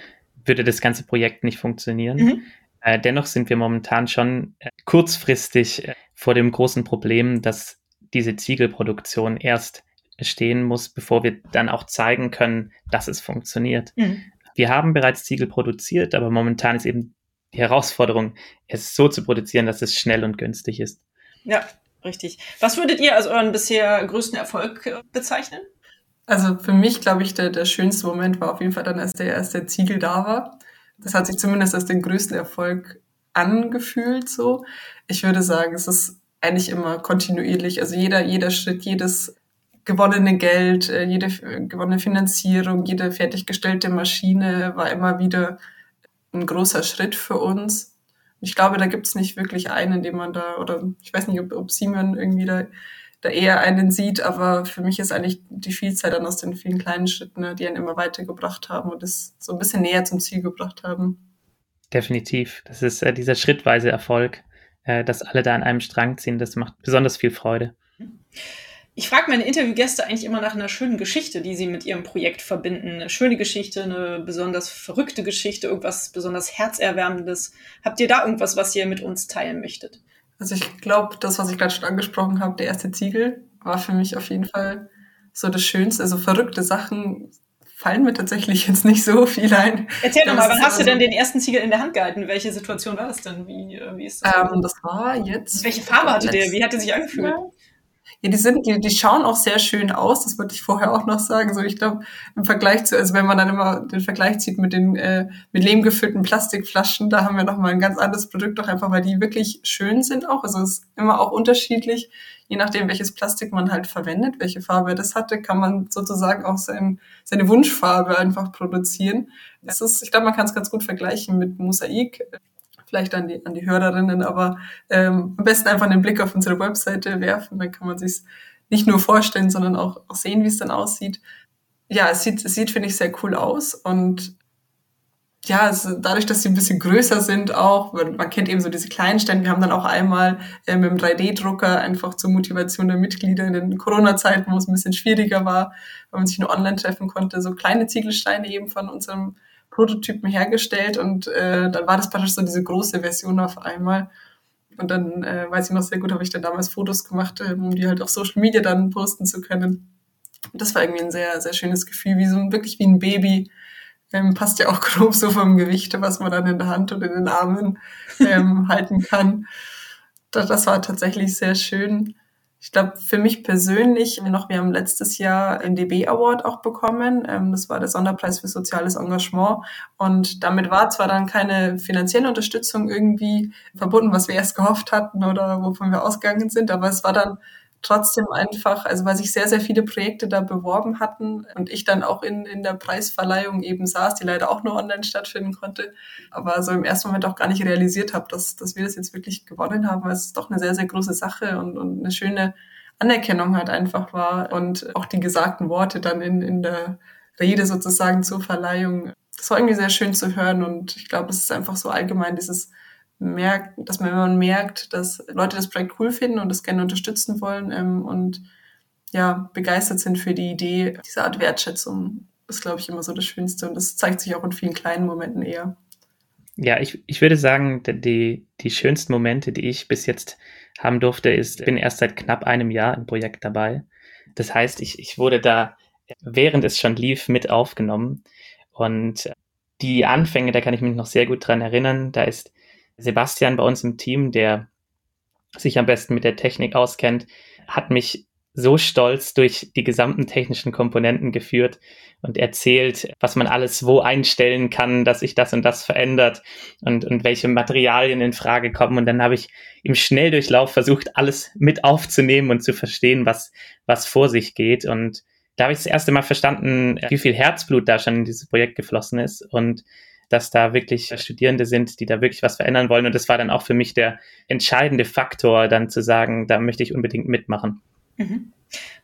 würde das ganze Projekt nicht funktionieren. Mhm. Äh, dennoch sind wir momentan schon äh, kurzfristig äh, vor dem großen Problem, dass diese Ziegelproduktion erst stehen muss, bevor wir dann auch zeigen können, dass es funktioniert. Mhm. Wir haben bereits Ziegel produziert, aber momentan ist eben die Herausforderung, es so zu produzieren, dass es schnell und günstig ist. Ja, richtig. Was würdet ihr als euren bisher größten Erfolg äh, bezeichnen? Also für mich, glaube ich, der, der schönste Moment war auf jeden Fall dann, als der erste Ziegel da war. Das hat sich zumindest als den größten Erfolg angefühlt so. Ich würde sagen, es ist eigentlich immer kontinuierlich. Also jeder, jeder Schritt, jedes gewonnene Geld, äh, jede gewonnene Finanzierung, jede fertiggestellte Maschine war immer wieder ein großer Schritt für uns. Ich glaube, da gibt es nicht wirklich einen, den man da, oder ich weiß nicht, ob, ob Simon irgendwie da, da eher einen sieht, aber für mich ist eigentlich die Vielzahl dann aus den vielen kleinen Schritten, ne, die einen immer weitergebracht haben und es so ein bisschen näher zum Ziel gebracht haben. Definitiv. Das ist äh, dieser schrittweise Erfolg, äh, dass alle da an einem Strang ziehen. Das macht besonders viel Freude. Ich frage meine Interviewgäste eigentlich immer nach einer schönen Geschichte, die sie mit ihrem Projekt verbinden. Eine schöne Geschichte, eine besonders verrückte Geschichte, irgendwas besonders herzerwärmendes. Habt ihr da irgendwas, was ihr mit uns teilen möchtet? Also ich glaube, das, was ich gerade schon angesprochen habe, der erste Ziegel, war für mich auf jeden Fall so das Schönste. Also verrückte Sachen fallen mir tatsächlich jetzt nicht so viel ein. Erzähl doch mal, wann hast du denn den ersten Ziegel in der Hand gehalten? Welche Situation war das denn? Wie, äh, wie ist das? Ähm, das war jetzt. Welche Farbe hatte der? Wie hat er sich angefühlt? Ja. Ja, die sind, die, die schauen auch sehr schön aus, das wollte ich vorher auch noch sagen. So, ich glaube, im Vergleich zu, also wenn man dann immer den Vergleich zieht mit den äh, mit Lehm gefüllten Plastikflaschen, da haben wir nochmal ein ganz anderes Produkt, doch einfach, weil die wirklich schön sind auch. Also es ist immer auch unterschiedlich, je nachdem, welches Plastik man halt verwendet, welche Farbe das hatte, kann man sozusagen auch sein, seine Wunschfarbe einfach produzieren. Das ist, ich glaube, man kann es ganz gut vergleichen mit Mosaik vielleicht an die, an die Hörerinnen, aber ähm, am besten einfach einen Blick auf unsere Webseite werfen, dann kann man sich nicht nur vorstellen, sondern auch, auch sehen, wie es dann aussieht. Ja, es sieht, es sieht, finde ich, sehr cool aus und ja, also dadurch, dass sie ein bisschen größer sind auch, man kennt eben so diese kleinen Stände, wir haben dann auch einmal äh, mit dem 3D-Drucker einfach zur Motivation der Mitglieder in den Corona-Zeiten, wo es ein bisschen schwieriger war, weil man sich nur online treffen konnte, so kleine Ziegelsteine eben von unserem Prototypen hergestellt und äh, dann war das praktisch so diese große Version auf einmal. Und dann äh, weiß ich noch sehr gut, habe ich dann damals Fotos gemacht, äh, um die halt auf Social Media dann posten zu können. Und das war irgendwie ein sehr, sehr schönes Gefühl, wie so wirklich wie ein Baby. Ähm, passt ja auch grob so vom Gewicht, was man dann in der Hand und in den Armen ähm, halten kann. Das, das war tatsächlich sehr schön. Ich glaube, für mich persönlich noch, wir haben letztes Jahr den DB Award auch bekommen. Ähm, das war der Sonderpreis für soziales Engagement. Und damit war zwar dann keine finanzielle Unterstützung irgendwie verbunden, was wir erst gehofft hatten oder wovon wir ausgegangen sind, aber es war dann trotzdem einfach, also weil sich sehr, sehr viele Projekte da beworben hatten und ich dann auch in, in der Preisverleihung eben saß, die leider auch nur online stattfinden konnte, aber so im ersten Moment auch gar nicht realisiert habe, dass, dass wir das jetzt wirklich gewonnen haben, weil es doch eine sehr, sehr große Sache und, und eine schöne Anerkennung halt einfach war und auch die gesagten Worte dann in, in der Rede sozusagen zur Verleihung. Das war irgendwie sehr schön zu hören und ich glaube, es ist einfach so allgemein dieses merkt, dass man, merkt, dass Leute das Projekt cool finden und das gerne unterstützen wollen ähm, und ja, begeistert sind für die Idee, diese Art Wertschätzung ist, glaube ich, immer so das Schönste und das zeigt sich auch in vielen kleinen Momenten eher. Ja, ich, ich würde sagen, die, die schönsten Momente, die ich bis jetzt haben durfte, ist, bin erst seit knapp einem Jahr im Projekt dabei. Das heißt, ich, ich wurde da, während es schon lief, mit aufgenommen. Und die Anfänge, da kann ich mich noch sehr gut dran erinnern. Da ist Sebastian bei uns im Team, der sich am besten mit der Technik auskennt, hat mich so stolz durch die gesamten technischen Komponenten geführt und erzählt, was man alles wo einstellen kann, dass sich das und das verändert und, und welche Materialien in Frage kommen. Und dann habe ich im Schnelldurchlauf versucht, alles mit aufzunehmen und zu verstehen, was, was vor sich geht. Und da habe ich das erste Mal verstanden, wie viel Herzblut da schon in dieses Projekt geflossen ist und dass da wirklich Studierende sind, die da wirklich was verändern wollen. Und das war dann auch für mich der entscheidende Faktor, dann zu sagen, da möchte ich unbedingt mitmachen. Mhm.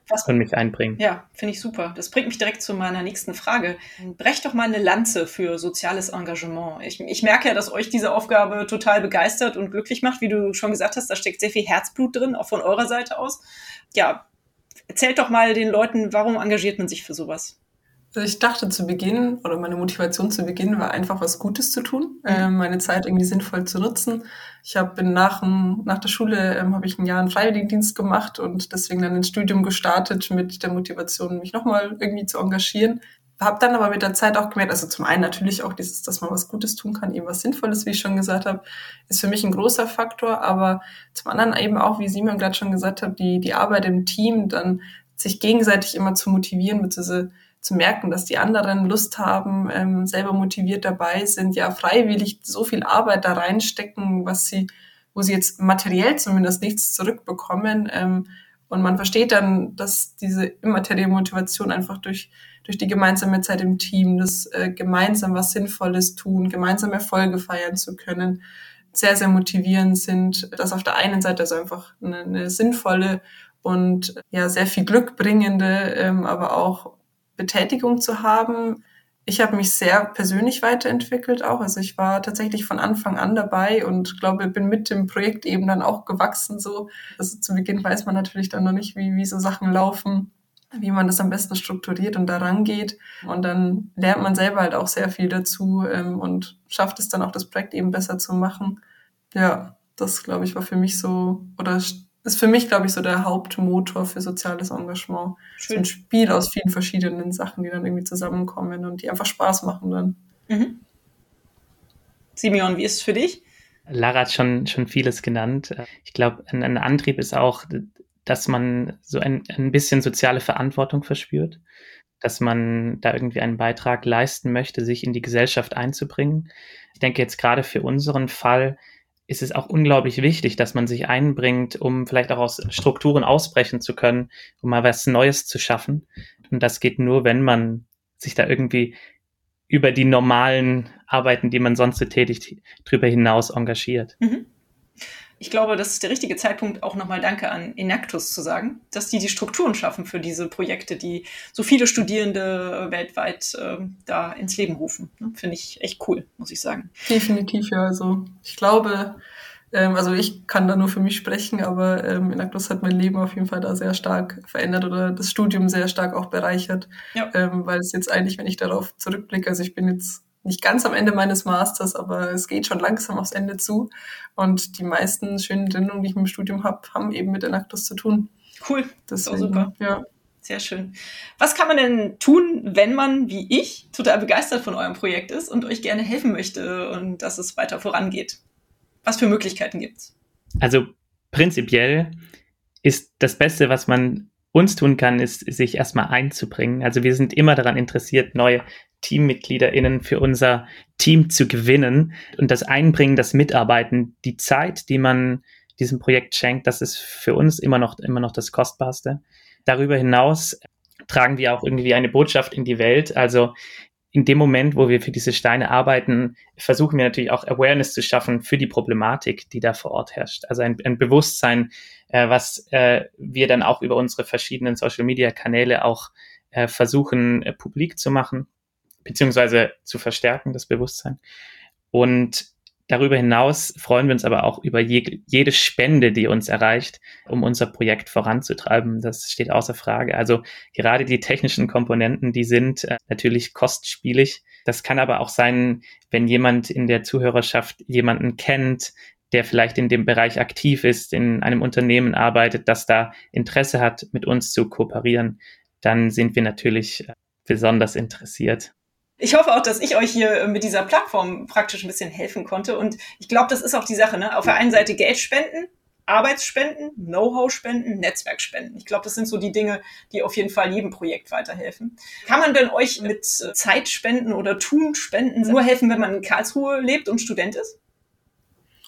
Was, und mich einbringen. Ja, finde ich super. Das bringt mich direkt zu meiner nächsten Frage. Brecht doch mal eine Lanze für soziales Engagement. Ich, ich merke ja, dass euch diese Aufgabe total begeistert und glücklich macht. Wie du schon gesagt hast, da steckt sehr viel Herzblut drin, auch von eurer Seite aus. Ja, erzählt doch mal den Leuten, warum engagiert man sich für sowas? Also ich dachte zu Beginn, oder meine Motivation zu Beginn war einfach was Gutes zu tun, äh, meine Zeit irgendwie sinnvoll zu nutzen. Ich habe nach, nach der Schule ähm, habe ich ein Jahr einen Freiwilligendienst gemacht und deswegen dann ein Studium gestartet mit der Motivation, mich nochmal irgendwie zu engagieren. Habe dann aber mit der Zeit auch gemerkt, also zum einen natürlich auch dieses, dass man was Gutes tun kann, eben was Sinnvolles, wie ich schon gesagt habe, ist für mich ein großer Faktor, aber zum anderen eben auch, wie Simon gerade schon gesagt hat, die, die Arbeit im Team, dann sich gegenseitig immer zu motivieren, beziehungsweise zu merken, dass die anderen Lust haben, ähm, selber motiviert dabei sind, ja freiwillig so viel Arbeit da reinstecken, was sie, wo sie jetzt materiell zumindest nichts zurückbekommen. Ähm, und man versteht dann, dass diese immaterielle Motivation einfach durch, durch die gemeinsame Zeit im Team, das äh, gemeinsam was Sinnvolles tun, gemeinsam Erfolge feiern zu können, sehr, sehr motivierend sind, dass auf der einen Seite also einfach eine, eine sinnvolle und ja sehr viel Glück bringende, ähm, aber auch Betätigung zu haben. Ich habe mich sehr persönlich weiterentwickelt auch. Also ich war tatsächlich von Anfang an dabei und glaube, bin mit dem Projekt eben dann auch gewachsen. So, also zu Beginn weiß man natürlich dann noch nicht, wie, wie so Sachen laufen, wie man das am besten strukturiert und daran geht. Und dann lernt man selber halt auch sehr viel dazu ähm, und schafft es dann auch, das Projekt eben besser zu machen. Ja, das glaube ich war für mich so oder ist für mich, glaube ich, so der Hauptmotor für soziales Engagement. Schön. So ein Spiel aus vielen verschiedenen Sachen, die dann irgendwie zusammenkommen und die einfach Spaß machen dann. Mhm. Simeon, wie ist es für dich? Lara hat schon, schon vieles genannt. Ich glaube, ein, ein, Antrieb ist auch, dass man so ein, ein bisschen soziale Verantwortung verspürt, dass man da irgendwie einen Beitrag leisten möchte, sich in die Gesellschaft einzubringen. Ich denke jetzt gerade für unseren Fall ist es auch unglaublich wichtig, dass man sich einbringt, um vielleicht auch aus Strukturen ausbrechen zu können, um mal was Neues zu schaffen. Und das geht nur, wenn man sich da irgendwie über die normalen Arbeiten, die man sonst so tätigt, drüber hinaus engagiert. Mhm ich glaube, das ist der richtige Zeitpunkt, auch nochmal Danke an Enactus zu sagen, dass die die Strukturen schaffen für diese Projekte, die so viele Studierende weltweit äh, da ins Leben rufen. Ne? Finde ich echt cool, muss ich sagen. Definitiv, ja. Also ich glaube, ähm, also ich kann da nur für mich sprechen, aber ähm, Enactus hat mein Leben auf jeden Fall da sehr stark verändert oder das Studium sehr stark auch bereichert, ja. ähm, weil es jetzt eigentlich, wenn ich darauf zurückblicke, also ich bin jetzt nicht ganz am Ende meines Masters, aber es geht schon langsam aufs Ende zu. Und die meisten schönen Erinnerungen, die ich im Studium habe, haben eben mit Enactus zu tun. Cool, das ist auch super. Ja. Sehr schön. Was kann man denn tun, wenn man, wie ich, total begeistert von eurem Projekt ist und euch gerne helfen möchte und dass es weiter vorangeht? Was für Möglichkeiten gibt es? Also prinzipiell ist das Beste, was man uns tun kann, ist, sich erstmal einzubringen. Also wir sind immer daran interessiert, neue TeammitgliederInnen für unser Team zu gewinnen. Und das Einbringen, das Mitarbeiten, die Zeit, die man diesem Projekt schenkt, das ist für uns immer noch, immer noch das Kostbarste. Darüber hinaus tragen wir auch irgendwie eine Botschaft in die Welt. Also in dem Moment, wo wir für diese Steine arbeiten, versuchen wir natürlich auch Awareness zu schaffen für die Problematik, die da vor Ort herrscht. Also ein, ein Bewusstsein, äh, was äh, wir dann auch über unsere verschiedenen Social-Media-Kanäle auch äh, versuchen äh, publik zu machen beziehungsweise zu verstärken, das Bewusstsein. Und darüber hinaus freuen wir uns aber auch über je, jede Spende, die uns erreicht, um unser Projekt voranzutreiben. Das steht außer Frage. Also gerade die technischen Komponenten, die sind äh, natürlich kostspielig. Das kann aber auch sein, wenn jemand in der Zuhörerschaft jemanden kennt, der vielleicht in dem Bereich aktiv ist, in einem Unternehmen arbeitet, das da Interesse hat, mit uns zu kooperieren, dann sind wir natürlich äh, besonders interessiert. Ich hoffe auch, dass ich euch hier äh, mit dieser Plattform praktisch ein bisschen helfen konnte. Und ich glaube, das ist auch die Sache. Ne? Auf der einen Seite Geld spenden, Arbeitsspenden, Know-how spenden, Netzwerk spenden. Ich glaube, das sind so die Dinge, die auf jeden Fall jedem Projekt weiterhelfen. Kann man denn euch mit äh, Zeitspenden oder Tun spenden nur helfen, wenn man in Karlsruhe lebt und Student ist?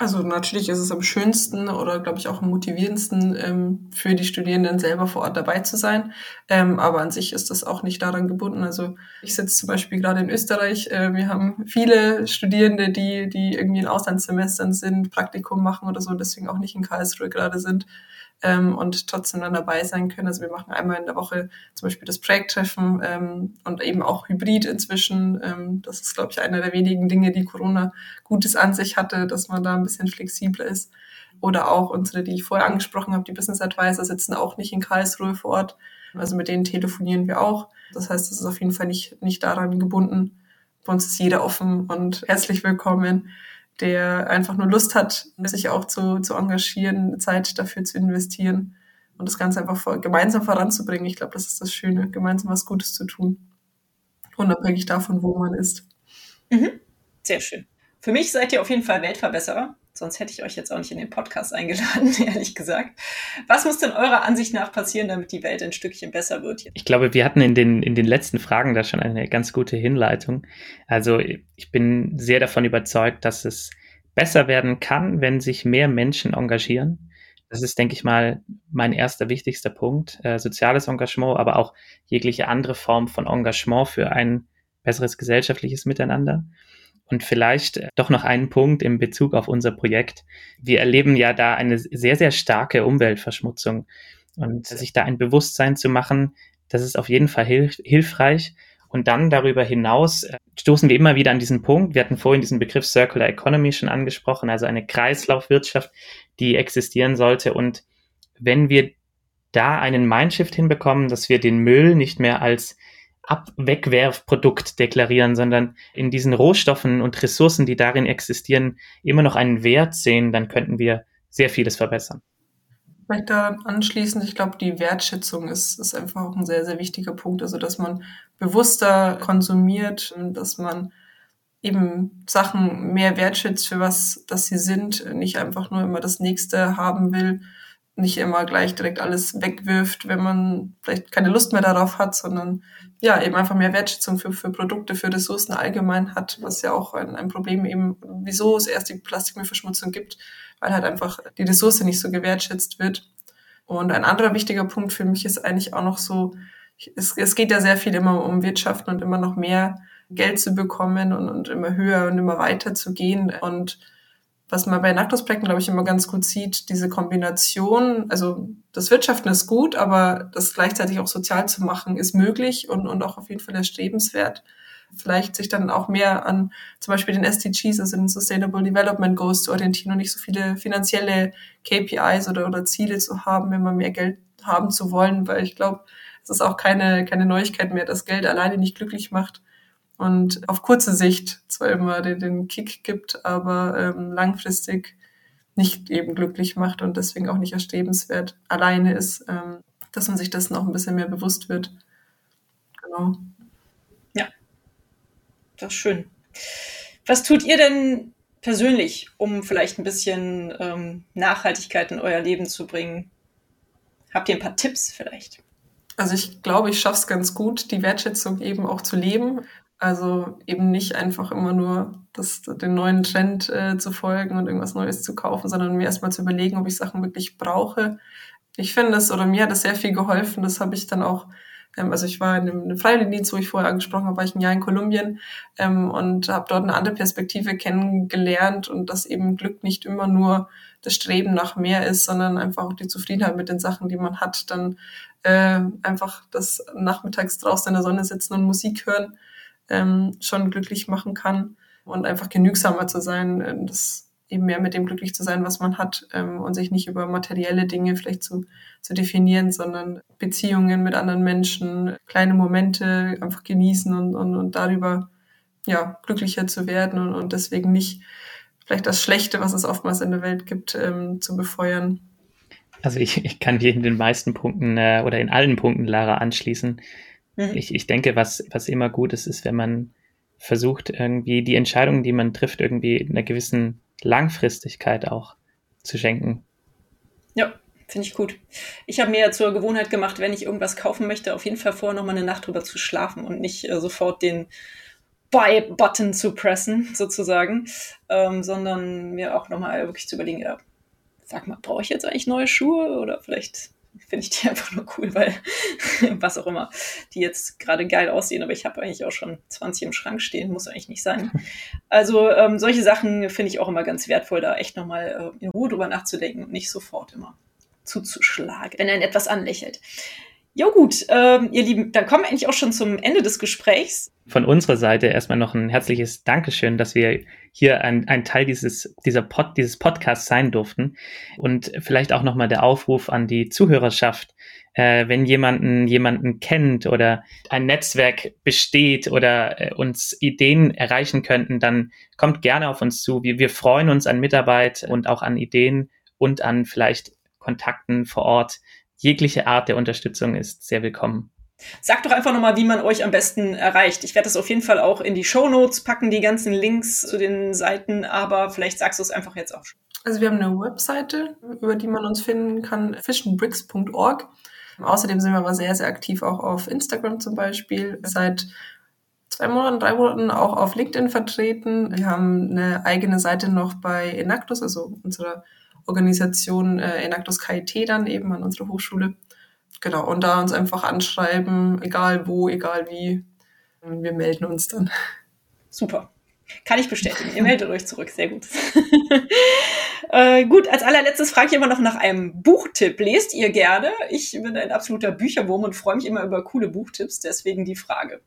Also natürlich ist es am schönsten oder glaube ich auch am motivierendsten ähm, für die Studierenden selber vor Ort dabei zu sein. Ähm, aber an sich ist das auch nicht daran gebunden. Also ich sitze zum Beispiel gerade in Österreich. Äh, wir haben viele Studierende, die, die irgendwie in Auslandssemestern sind, Praktikum machen oder so, deswegen auch nicht in Karlsruhe gerade sind ähm, und trotzdem dann dabei sein können. Also wir machen einmal in der Woche zum Beispiel das Projekttreffen ähm, und eben auch Hybrid inzwischen. Ähm, das ist, glaube ich, einer der wenigen Dinge, die Corona Gutes an sich hatte, dass man da ein bisschen flexibler ist. Oder auch unsere, die ich vorher angesprochen habe, die Business Advisor sitzen auch nicht in Karlsruhe vor Ort. Also mit denen telefonieren wir auch. Das heißt, es ist auf jeden Fall nicht, nicht daran gebunden. Bei uns ist jeder offen und herzlich willkommen, der einfach nur Lust hat, sich auch zu, zu engagieren, Zeit dafür zu investieren und das Ganze einfach vor, gemeinsam voranzubringen. Ich glaube, das ist das Schöne, gemeinsam was Gutes zu tun. Unabhängig davon, wo man ist. Mhm. Sehr schön. Für mich seid ihr auf jeden Fall Weltverbesserer. Sonst hätte ich euch jetzt auch nicht in den Podcast eingeladen, ehrlich gesagt. Was muss denn eurer Ansicht nach passieren, damit die Welt ein Stückchen besser wird? Ich glaube, wir hatten in den, in den letzten Fragen da schon eine ganz gute Hinleitung. Also ich bin sehr davon überzeugt, dass es besser werden kann, wenn sich mehr Menschen engagieren. Das ist, denke ich mal, mein erster wichtigster Punkt. Äh, soziales Engagement, aber auch jegliche andere Form von Engagement für ein besseres gesellschaftliches Miteinander. Und vielleicht äh, doch noch einen Punkt im Bezug auf unser Projekt. Wir erleben ja da eine sehr, sehr starke Umweltverschmutzung. Und sich da ein Bewusstsein zu machen, das ist auf jeden Fall hilf hilfreich. Und dann darüber hinaus äh, stoßen wir immer wieder an diesen Punkt. Wir hatten vorhin diesen Begriff Circular Economy schon angesprochen, also eine Kreislaufwirtschaft, die existieren sollte. Und wenn wir da einen Mindshift hinbekommen, dass wir den Müll nicht mehr als Abwegwerfprodukt deklarieren, sondern in diesen Rohstoffen und Ressourcen, die darin existieren, immer noch einen Wert sehen, dann könnten wir sehr vieles verbessern. Vielleicht da anschließend, ich glaube, die Wertschätzung ist, ist einfach auch ein sehr, sehr wichtiger Punkt. Also, dass man bewusster konsumiert, dass man eben Sachen mehr wertschätzt für was, dass sie sind, nicht einfach nur immer das nächste haben will, nicht immer gleich direkt alles wegwirft, wenn man vielleicht keine Lust mehr darauf hat, sondern ja, eben einfach mehr Wertschätzung für, für Produkte, für Ressourcen allgemein hat, was ja auch ein, ein Problem eben, wieso es erst die Plastikmüllverschmutzung gibt, weil halt einfach die Ressource nicht so gewertschätzt wird. Und ein anderer wichtiger Punkt für mich ist eigentlich auch noch so, es, es geht ja sehr viel immer um Wirtschaften und immer noch mehr Geld zu bekommen und, und immer höher und immer weiter zu gehen. Und was man bei Nacktusprojekten, glaube ich, immer ganz gut sieht, diese Kombination, also das Wirtschaften ist gut, aber das gleichzeitig auch sozial zu machen, ist möglich und, und auch auf jeden Fall erstrebenswert. Vielleicht sich dann auch mehr an zum Beispiel den SDGs, also den Sustainable Development Goals zu orientieren und nicht so viele finanzielle KPIs oder, oder Ziele zu haben, wenn man mehr Geld haben zu wollen, weil ich glaube, es ist auch keine, keine Neuigkeit mehr, dass Geld alleine nicht glücklich macht und auf kurze Sicht zwar immer den, den Kick gibt, aber ähm, langfristig nicht eben glücklich macht und deswegen auch nicht erstrebenswert alleine ist, ähm, dass man sich das noch ein bisschen mehr bewusst wird. Genau. Ja, das ist schön. Was tut ihr denn persönlich, um vielleicht ein bisschen ähm, Nachhaltigkeit in euer Leben zu bringen? Habt ihr ein paar Tipps vielleicht? Also ich glaube, ich schaffe es ganz gut, die Wertschätzung eben auch zu leben. Also eben nicht einfach immer nur das, den neuen Trend äh, zu folgen und irgendwas Neues zu kaufen, sondern mir erstmal zu überlegen, ob ich Sachen wirklich brauche. Ich finde es, oder mir hat es sehr viel geholfen. Das habe ich dann auch, ähm, also ich war in einem, einem Freiwilligendienst, wo ich vorher angesprochen habe, war ich ein Jahr in Kolumbien ähm, und habe dort eine andere Perspektive kennengelernt und dass eben Glück nicht immer nur das Streben nach mehr ist, sondern einfach auch die Zufriedenheit mit den Sachen, die man hat. Dann äh, einfach das nachmittags draußen in der Sonne sitzen und Musik hören ähm, schon glücklich machen kann und einfach genügsamer zu sein, ähm, das eben mehr mit dem glücklich zu sein, was man hat ähm, und sich nicht über materielle Dinge vielleicht zu, zu definieren, sondern Beziehungen mit anderen Menschen, kleine Momente einfach genießen und, und, und darüber ja, glücklicher zu werden und, und deswegen nicht vielleicht das Schlechte, was es oftmals in der Welt gibt, ähm, zu befeuern. Also ich, ich kann dir in den meisten Punkten äh, oder in allen Punkten, Lara, anschließen. Mhm. Ich, ich denke, was, was immer gut ist, ist, wenn man versucht, irgendwie die Entscheidungen, die man trifft, irgendwie einer gewissen Langfristigkeit auch zu schenken. Ja, finde ich gut. Ich habe mir ja zur Gewohnheit gemacht, wenn ich irgendwas kaufen möchte, auf jeden Fall vorher nochmal eine Nacht drüber zu schlafen und nicht äh, sofort den Buy-Button zu pressen, sozusagen, ähm, sondern mir auch nochmal wirklich zu überlegen, ja, sag mal, brauche ich jetzt eigentlich neue Schuhe oder vielleicht finde ich die einfach nur cool, weil was auch immer, die jetzt gerade geil aussehen, aber ich habe eigentlich auch schon 20 im Schrank stehen, muss eigentlich nicht sein. Also ähm, solche Sachen finde ich auch immer ganz wertvoll, da echt nochmal äh, in Ruhe drüber nachzudenken und nicht sofort immer zuzuschlagen, wenn einen etwas anlächelt. Jo gut, ähm, ihr Lieben, dann kommen wir eigentlich auch schon zum Ende des Gesprächs. Von unserer Seite erstmal noch ein herzliches Dankeschön, dass wir hier ein, ein Teil dieses, dieser Pod, dieses Podcasts sein durften. Und vielleicht auch nochmal der Aufruf an die Zuhörerschaft, äh, wenn jemanden jemanden kennt oder ein Netzwerk besteht oder äh, uns Ideen erreichen könnten, dann kommt gerne auf uns zu. Wir, wir freuen uns an Mitarbeit und auch an Ideen und an vielleicht Kontakten vor Ort. Jegliche Art der Unterstützung ist sehr willkommen. Sagt doch einfach nochmal, wie man euch am besten erreicht. Ich werde das auf jeden Fall auch in die Show Notes packen, die ganzen Links zu den Seiten, aber vielleicht sagst du es einfach jetzt auch schon. Also wir haben eine Webseite, über die man uns finden kann, fishandbricks.org. Außerdem sind wir aber sehr, sehr aktiv auch auf Instagram zum Beispiel. Seit zwei Monaten, drei Monaten auch auf LinkedIn vertreten. Wir haben eine eigene Seite noch bei Enactus, also unserer Organisation äh, Enactus KIT dann eben an unserer Hochschule. Genau, und da uns einfach anschreiben, egal wo, egal wie. Wir melden uns dann. Super. Kann ich bestätigen. Ihr meldet euch zurück. Sehr gut. äh, gut, als allerletztes frage ich immer noch nach einem Buchtipp. Lest ihr gerne? Ich bin ein absoluter Bücherwurm und freue mich immer über coole Buchtipps. Deswegen die Frage.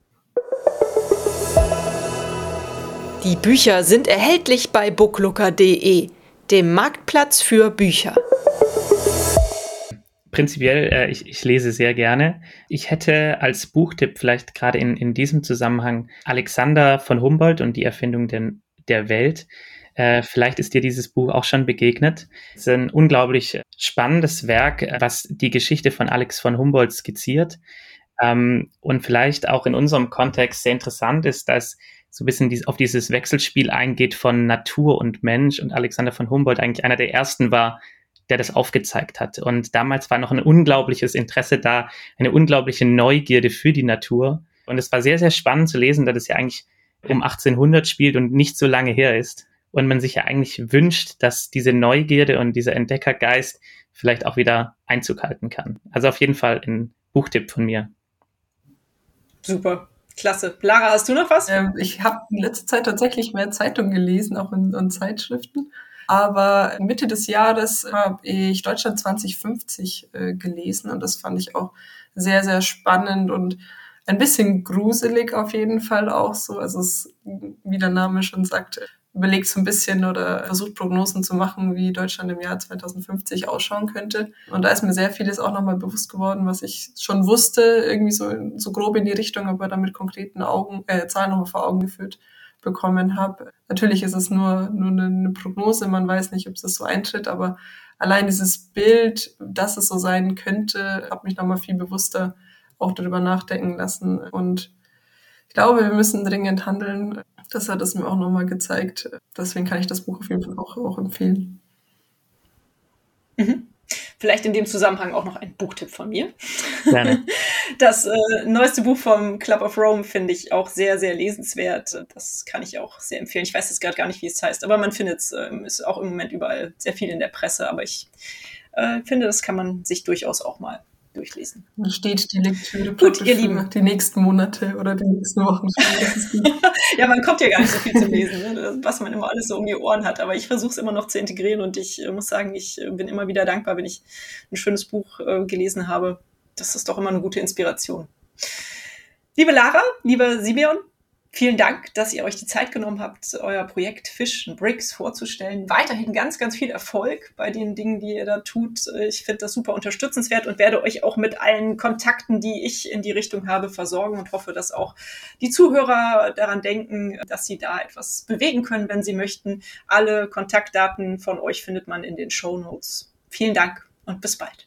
Die Bücher sind erhältlich bei booklooker.de, dem Marktplatz für Bücher prinzipiell, äh, ich, ich lese sehr gerne. Ich hätte als Buchtipp vielleicht gerade in, in diesem Zusammenhang Alexander von Humboldt und die Erfindung der, der Welt. Äh, vielleicht ist dir dieses Buch auch schon begegnet. Es ist ein unglaublich spannendes Werk, was die Geschichte von Alex von Humboldt skizziert. Ähm, und vielleicht auch in unserem Kontext sehr interessant ist, dass so ein bisschen dies, auf dieses Wechselspiel eingeht von Natur und Mensch und Alexander von Humboldt eigentlich einer der ersten war, der das aufgezeigt hat. Und damals war noch ein unglaubliches Interesse da, eine unglaubliche Neugierde für die Natur. Und es war sehr, sehr spannend zu lesen, da das ja eigentlich um 1800 spielt und nicht so lange her ist. Und man sich ja eigentlich wünscht, dass diese Neugierde und dieser Entdeckergeist vielleicht auch wieder Einzug halten kann. Also auf jeden Fall ein Buchtipp von mir. Super. Klasse. Lara, hast du noch was? Ähm, ich habe in letzter Zeit tatsächlich mehr Zeitungen gelesen, auch in, in Zeitschriften. Aber Mitte des Jahres habe ich Deutschland 2050 äh, gelesen und das fand ich auch sehr, sehr spannend und ein bisschen gruselig auf jeden Fall auch so. Also es, wie der Name schon sagt, überlegt so ein bisschen oder versucht Prognosen zu machen, wie Deutschland im Jahr 2050 ausschauen könnte. Und da ist mir sehr vieles auch nochmal bewusst geworden, was ich schon wusste, irgendwie so, so grob in die Richtung, aber dann mit konkreten Augen, äh, Zahlen nochmal vor Augen geführt bekommen habe. Natürlich ist es nur, nur eine, Prognose, man weiß nicht, ob es so eintritt, aber allein dieses Bild, dass es so sein könnte, hat mich nochmal viel bewusster auch darüber nachdenken lassen. Und ich glaube, wir müssen dringend handeln. Das hat es mir auch nochmal gezeigt. Deswegen kann ich das Buch auf jeden Fall auch, auch empfehlen. Mhm. Vielleicht in dem Zusammenhang auch noch ein Buchtipp von mir. Gerne. Das äh, neueste Buch vom Club of Rome finde ich auch sehr, sehr lesenswert. Das kann ich auch sehr empfehlen. Ich weiß jetzt gerade gar nicht, wie es heißt, aber man findet es, äh, ist auch im Moment überall sehr viel in der Presse. Aber ich äh, finde, das kann man sich durchaus auch mal durchlesen. Da steht die Lektüre Gut, ihr Lieben. die nächsten Monate oder die nächsten Wochen. ja, man kommt ja gar nicht so viel zum Lesen, ne? was man immer alles so um die Ohren hat. Aber ich versuche es immer noch zu integrieren und ich äh, muss sagen, ich äh, bin immer wieder dankbar, wenn ich ein schönes Buch äh, gelesen habe. Das ist doch immer eine gute Inspiration. Liebe Lara, lieber Simeon, Vielen Dank, dass ihr euch die Zeit genommen habt, euer Projekt Fish and Bricks vorzustellen. Weiterhin ganz, ganz viel Erfolg bei den Dingen, die ihr da tut. Ich finde das super unterstützenswert und werde euch auch mit allen Kontakten, die ich in die Richtung habe, versorgen und hoffe, dass auch die Zuhörer daran denken, dass sie da etwas bewegen können, wenn sie möchten. Alle Kontaktdaten von euch findet man in den Show Notes. Vielen Dank und bis bald.